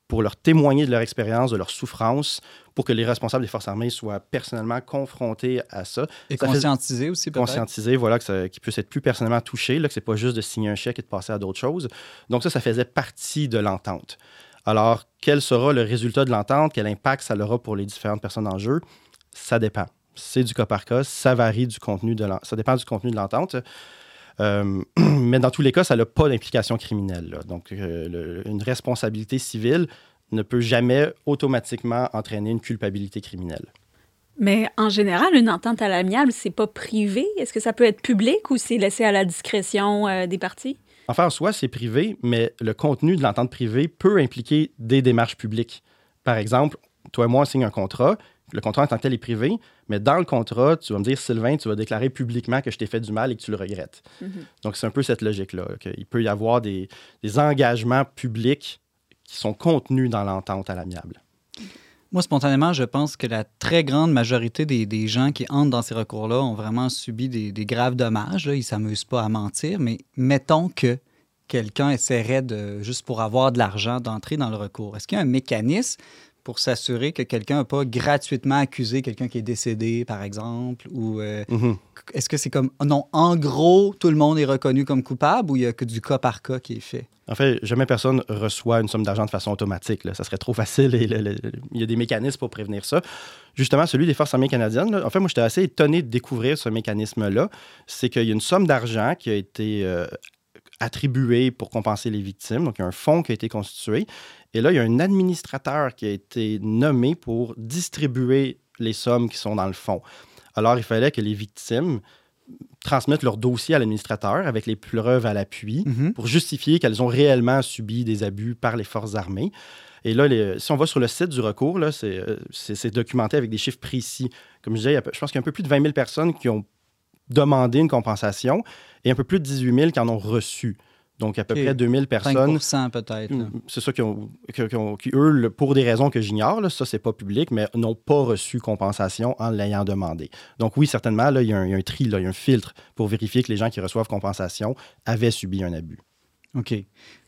F: pour leur témoigner de leur expérience, de leur souffrance, pour que les responsables des forces armées soient personnellement confrontés à ça.
B: Et conscientisés aussi, peut-être?
F: Conscientisés, voilà, qu'ils puissent être plus personnellement touchés, là, que ce n'est pas juste de signer un chèque et de passer à d'autres choses. Donc ça, ça faisait partie de l'entente. Alors, quel sera le résultat de l'entente? Quel impact ça aura pour les différentes personnes en jeu? Ça dépend. C'est du cas par cas. Ça varie du contenu de Ça dépend du contenu de l'entente. Euh, [clears throat] mais dans tous les cas, ça n'a pas d'implication criminelle. Donc, euh, une responsabilité civile ne peut jamais automatiquement entraîner une culpabilité criminelle.
C: Mais en général, une entente à l'amiable, c'est pas privé? Est-ce que ça peut être public ou c'est laissé à la discrétion euh, des parties?
F: Enfin, en soi, c'est privé, mais le contenu de l'entente privée peut impliquer des démarches publiques. Par exemple, toi et moi, on signe un contrat. Le contrat en tant que tel est privé, mais dans le contrat, tu vas me dire, Sylvain, tu vas déclarer publiquement que je t'ai fait du mal et que tu le regrettes. Mm-hmm. Donc, c'est un peu cette logique-là. Il peut y avoir des, des engagements publics qui sont contenus dans l'entente à l'amiable.
B: Moi, spontanément, je pense que la très grande majorité des, gens qui entrent dans ces recours-là ont vraiment subi des, graves dommages. Ils ne s'amusent pas à mentir, mais mettons que quelqu'un essaierait de, juste pour avoir de l'argent, d'entrer dans le recours. Est-ce qu'il y a un mécanisme pour s'assurer que quelqu'un n'a pas gratuitement accusé quelqu'un qui est décédé, par exemple? Ou euh, mhm. est-ce que c'est comme, non, en gros, tout le monde est reconnu comme coupable ou il n'y a que du cas par cas qui est fait?
F: En fait, jamais personne reçoit une somme d'argent de façon automatique. Ça serait trop facile et il y a des mécanismes pour prévenir ça. Justement, celui des Forces armées canadiennes, en fait, moi, j'étais assez étonné de découvrir ce mécanisme-là. C'est qu'il y a une somme d'argent qui a été euh, attribuée pour compenser les victimes. Donc, il y a un fonds qui a été constitué. Et là, il y a un administrateur qui a été nommé pour distribuer les sommes qui sont dans le fonds. Alors, il fallait que les victimes transmettent leur dossier à l'administrateur avec les preuves à l'appui mhm. pour justifier qu'elles ont réellement subi des abus par les forces armées. Et là, si on va sur le site du recours, euh, c'est documenté avec des chiffres précis. Comme je disais, je pense qu'il y a un peu plus de 20 000 personnes qui ont demandé une compensation et un peu plus de 18 000 qui en ont reçu. Donc, à peu près 2000 personnes.
B: 5 peut-être. Mm,
F: c'est ça qui, ont, qui, eux, pour des raisons que j'ignore, ça, c'est pas public, mais n'ont pas reçu compensation en l'ayant demandé. Donc, oui, certainement, là, il y, a un, tri, là, il y a un filtre pour vérifier que les gens qui reçoivent compensation avaient subi un abus.
B: OK.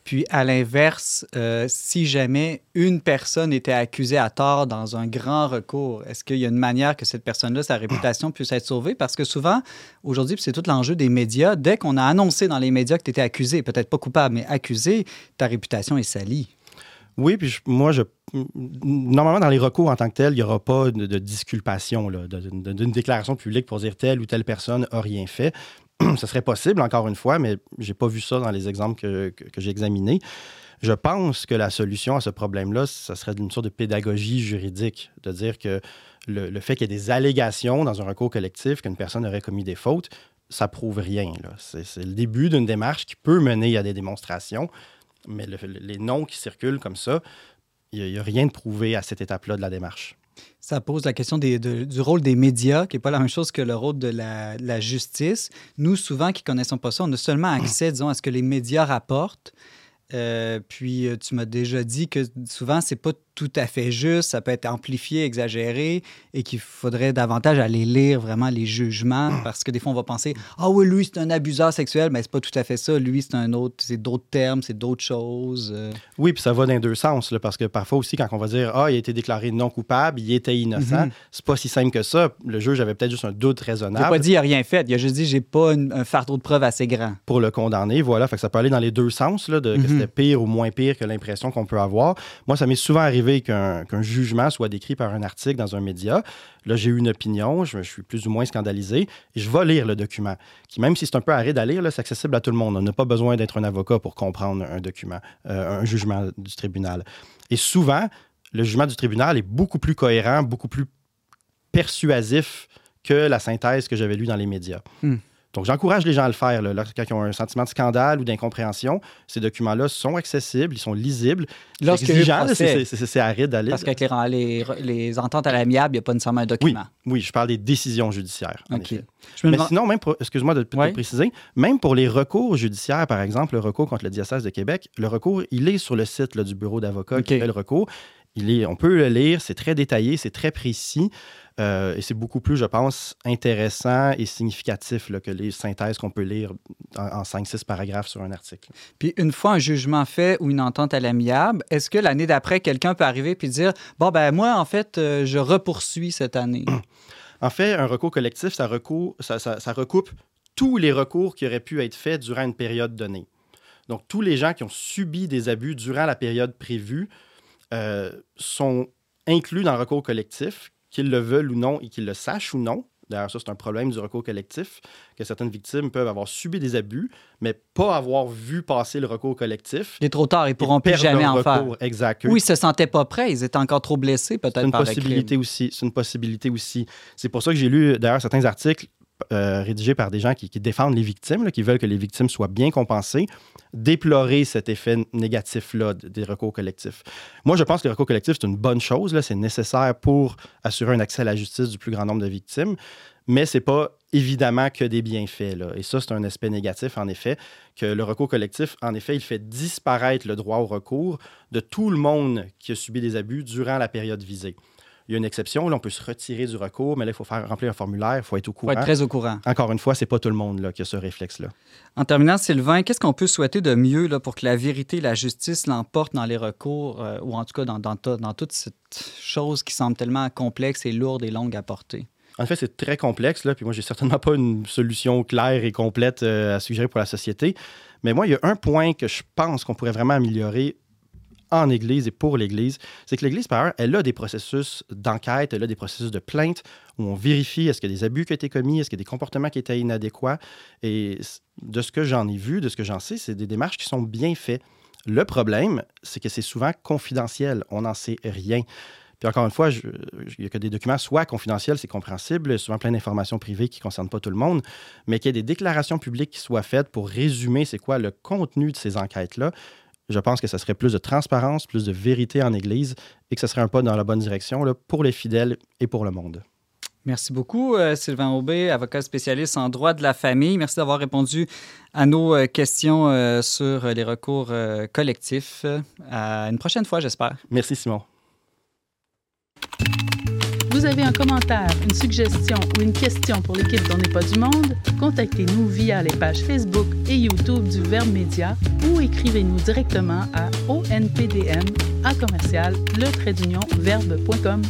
B: Puis à l'inverse, euh, si jamais une personne était accusée à tort dans un grand recours, est-ce qu'il y a une manière que cette personne-là, sa réputation puisse être sauvée? Parce que souvent, aujourd'hui, c'est tout l'enjeu des médias, dès qu'on a annoncé dans les médias que tu étais accusé, peut-être pas coupable, mais accusé, ta réputation est salie.
F: Oui, puis moi, je, normalement, dans les recours en tant que tel, il n'y aura pas de, disculpation, d'une déclaration publique pour dire telle ou telle personne a rien fait. [clears throat] ce serait possible, encore une fois, mais je n'ai pas vu ça dans les exemples que, j'ai examinés. Je pense que la solution à ce problème-là, ce serait une sorte de pédagogie juridique, de dire que le, fait qu'il y ait des allégations dans un recours collectif qu'une personne aurait commis des fautes, ça prouve rien. C'est le début d'une démarche qui peut mener à des démonstrations, mais les noms qui circulent comme ça, il n'y a, rien de prouvé à cette étape-là de la démarche.
B: Ça pose la question du rôle des médias, qui n'est pas la même chose que le rôle de la, justice. Nous, souvent, qui ne connaissons pas ça, on a seulement accès, disons, à ce que les médias rapportent. Euh, puis, euh, tu m'as déjà dit que souvent, c'est pas tout à fait juste, ça peut être amplifié, exagéré, et qu'il faudrait davantage aller lire vraiment les jugements, [clears throat] parce que des fois, on va penser Ah oui, lui, c'est un abuseur sexuel, mais c'est pas tout à fait ça. Lui, c'est un autre, c'est d'autres termes, c'est d'autres choses. euh.
F: Oui, puis ça va dans les deux sens, là, parce que parfois aussi, quand on va dire Ah, il a été déclaré non coupable, il était innocent,
B: Mhm.
F: c'est pas si simple que ça. Le juge avait peut-être juste un doute
B: Il n'a
F: raisonnable
B: pas dit il a rien fait, il a juste dit j'ai pas une- un fardeau de preuves assez grand.
F: pour le condamner. Voilà, fait que ça peut aller dans les deux sens, là, de, que
B: Mhm.
F: c'était pire ou moins pire que l'impression qu'on peut avoir. Moi, ça m'est souvent arrivé qu'un jugement soit décrit par un article dans un média. Là, j'ai eu une opinion, je, suis plus ou moins scandalisé, et je vais lire le document, qui, même si c'est un peu aride à lire, c'est accessible à tout le monde. On n'a pas besoin d'être un avocat pour comprendre un document, euh, un jugement du tribunal. Et souvent, le jugement du tribunal est beaucoup plus cohérent, beaucoup plus persuasif que la synthèse que j'avais lue dans les médias.
B: Hmm.
F: Donc, j'encourage les gens à le faire. Là, Lorsqu'ils ont un sentiment de scandale ou d'incompréhension, ces documents-là sont accessibles, ils sont lisibles.
B: Procès.
F: c'est- aride lire.
B: Parce qu'avec les, les, les ententes à l'amiable, il n'y a pas nécessairement un
F: Oui,
B: document.
F: oui, je parle des décisions judiciaires. en
B: OK.
F: effet.
B: Je me
F: Mais
B: demande-
F: sinon, même excuse-moi de, préciser, même pour les recours judiciaires, par exemple, le recours contre le diocèse de Québec, le recours, il est sur le site là, du bureau d'avocat qui
B: OK.
F: fait le recours. Il est, on peut le lire, c'est très détaillé, c'est très précis euh, et c'est beaucoup plus, je pense, intéressant et significatif là, que les synthèses qu'on peut lire en, en 5-6 paragraphes sur un article.
B: Puis une fois un jugement fait ou une entente à l'amiable, est-ce que l'année d'après, quelqu'un peut arriver puis dire Bon, ben moi, en fait, euh, je repoursuis cette année? [clears throat]
F: En fait, un recours collectif, ça, recourt- ça- ça- ça recoupe tous les recours qui auraient pu être faits durant une période donnée. Donc, tous les gens qui ont subi des abus durant la période prévue euh, sont inclus dans le recours collectif, qu'ils le veulent ou non et qu'ils le sachent ou non. D'ailleurs, ça, c'est un problème du recours collectif, que certaines victimes peuvent avoir subi des abus, mais pas avoir vu passer le recours collectif.
B: Il est trop tard, ils pourront
F: Ils
B: plus jamais en faire.
F: Exact.
B: Oui, ils se sentaient pas prêts, ils étaient encore trop blessés peut-être
F: une
B: par le
F: possibilité
B: crime.
F: aussi. C'est une possibilité aussi. C'est pour ça que j'ai lu d'ailleurs certains articles euh, rédigés par des gens qui, défendent les victimes, qui veulent que les victimes soient bien compensées, déplorer cet effet négatif-là des recours collectifs. Moi, je pense que le recours collectif, c'est une bonne chose. C'est nécessaire pour assurer un accès à la justice du plus grand nombre de victimes, mais c'est pas évidemment que des bienfaits. Et ça, c'est un aspect négatif, en effet, que le recours collectif, en effet, il fait disparaître le droit au recours de tout le monde qui a subi des abus durant la période visée. Il y a une exception, là, on peut se retirer du recours, mais là, il faut faire remplir un formulaire, il faut être au
B: Faut
F: courant.
B: être très au courant.
F: Encore une fois, c'est pas tout le monde là, qui a ce réflexe-là.
B: En terminant, Sylvain, qu'est-ce qu'on peut souhaiter de mieux là, pour que la vérité et la justice l'emportent dans les recours, euh, ou en tout cas dans, dans toute cette chose qui semble tellement complexe et lourde et longue à porter?
F: En fait, c'est très complexe, là, puis moi, j'ai certainement pas une solution claire et complète euh, à suggérer pour la société. Mais moi, il y a un point que je pense qu'on pourrait vraiment améliorer en Église et pour l'Église, c'est que l'Église, par ailleurs, elle a des processus d'enquête, elle a des processus de plainte où on vérifie est-ce qu'il y a des abus qui ont été commis, est-ce qu'il y a des comportements qui étaient inadéquats. Et de ce que j'en ai vu, de ce que j'en sais, c'est des démarches qui sont bien faites. Le problème, c'est que c'est souvent confidentiel. On n'en sait rien. Puis encore une fois, il y a que des documents soit confidentiels, c'est compréhensible, souvent plein d'informations privées qui ne concernent pas tout le monde, mais qu'il y ait des déclarations publiques qui soient faites pour résumer c'est quoi le contenu de ces enquêtes-là. Je pense que ça serait plus de transparence, plus de vérité en Église et que ce serait un pas dans la bonne direction là, pour les fidèles et pour le monde.
B: Merci beaucoup, euh, Sylvain Aubé, avocat spécialiste en droit de la famille. Merci d'avoir répondu à nos euh, questions euh, sur les recours collectifs. À une prochaine fois, j'espère.
F: Merci Simon.
G: Vous avez un commentaire, une suggestion ou une question pour l'équipe d'On n'est pas du monde? Contactez-nous via les pages Facebook et YouTube du Verbe Média ou écrivez-nous directement à onpdm à commercial le trait d'union verbe.com.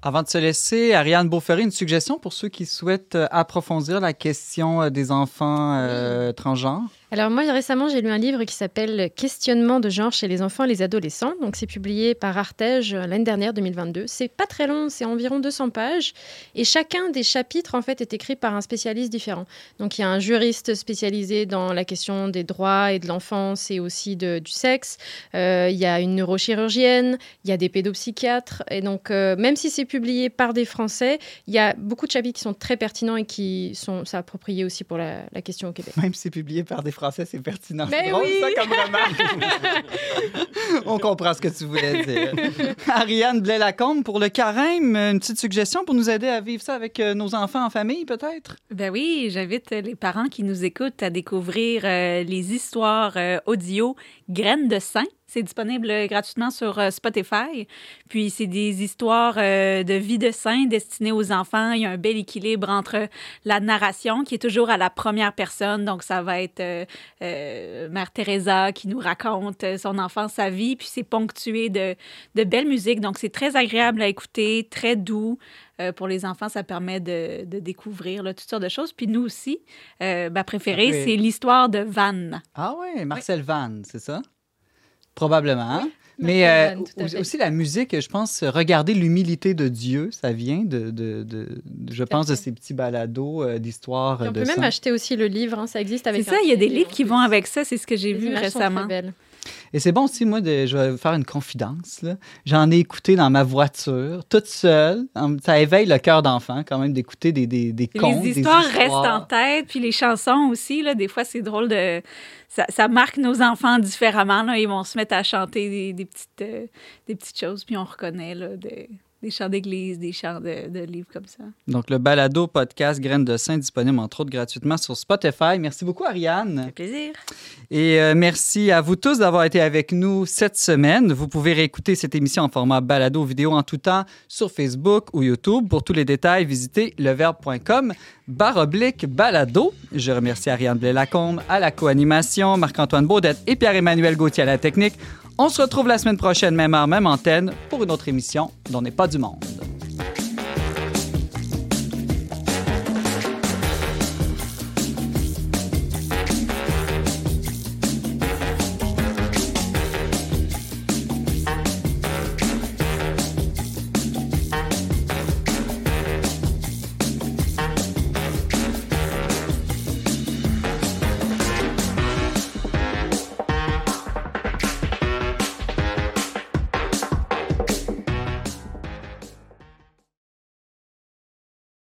B: Avant de se laisser, Ariane Beauferré, une suggestion pour ceux qui souhaitent approfondir la question euh, des enfants euh, transgenres?
E: Alors moi récemment j'ai lu un livre qui s'appelle Questionnement de genre chez les enfants et les adolescents. Donc c'est publié par Artege l'année dernière 2022. C'est pas très long, c'est environ 200 pages et chacun des chapitres en fait est écrit par un spécialiste différent. Donc il y a un juriste spécialisé dans la question des droits et de l'enfance et aussi du sexe. Euh, il y a une neurochirurgienne, il y a des pédopsychiatres et donc euh, même si c'est publié par des Français, il y a beaucoup de chapitres qui sont très pertinents et qui sont s'appropriés aussi pour la, la question au Québec.
B: Même si c'est publié par des Français. Français, c'est pertinent.
E: Mais
B: C'est drôle,
E: oui!
B: ça, comme remarque. [laughs] On comprend ce que tu voulais dire. [laughs] Ariane Blais-Lacombe, pour le carême, une petite suggestion pour nous aider à vivre ça avec euh, nos enfants en famille, peut-être?
C: Ben oui, j'invite les parents qui nous écoutent à découvrir euh, les histoires euh, audio Graines de Saint. C'est disponible euh, gratuitement sur euh, Spotify. Puis c'est des histoires euh, de vie de saint destinées aux enfants. Il y a un bel équilibre entre la narration qui est toujours à la première personne. Donc ça va être Mère Teresa qui nous raconte son enfance, sa vie. Puis c'est ponctué de, de belle musique. Donc c'est très agréable à écouter, très doux. Euh, pour les enfants, ça permet de, de découvrir là, toutes sortes de choses. Puis nous aussi, euh, ma préférée, c'est l'histoire de Van.
B: Ah ouais, Marcel Vann, c'est ça? Probablement. hein? Mais euh, aussi la musique, je pense, regarder l'humilité de Dieu, ça vient de, de, de- de- je pense, de ces petits balados euh, d'histoire
E: Puis
B: de
E: on peut même acheter aussi le livre, hein, ça existe avec
C: C'est ça, il y a des livres qui vont avec ça. C'est ce que j'ai vu
E: images sont
C: récemment.
E: très belles.
B: Et c'est bon aussi, moi, de, je vais faire une confidence. J'en ai écouté dans ma voiture, toute seule. Ça éveille le cœur d'enfant, quand même, d'écouter des, des, des contes,
C: les
B: des
C: histoires restent en tête, puis les chansons aussi. Là, des fois, c'est drôle de. Ça, ça marque nos enfants différemment. Là. Ils vont se mettre à chanter des, des petites, euh, des petites choses, puis on reconnaît là, des, des chants d'église, des chants de, de livres comme ça.
B: Donc, le balado podcast Graines de Saint disponible, entre autres, gratuitement sur Spotify. Merci beaucoup, Ariane.
C: Fait plaisir.
B: Et euh, merci à vous tous d'avoir été avec nous cette semaine. Vous pouvez réécouter cette émission en format balado vidéo en tout temps sur Facebook ou YouTube. Pour tous les détails, visitez leverbe.com barre oblique balado. Je remercie Ariane Blais-Lacombe à la co-animation, Marc-Antoine Baudette et Pierre-Emmanuel Gauthier à la technique. On se retrouve la semaine prochaine, même heure, même antenne, pour une autre émission dont n'est pas du monde.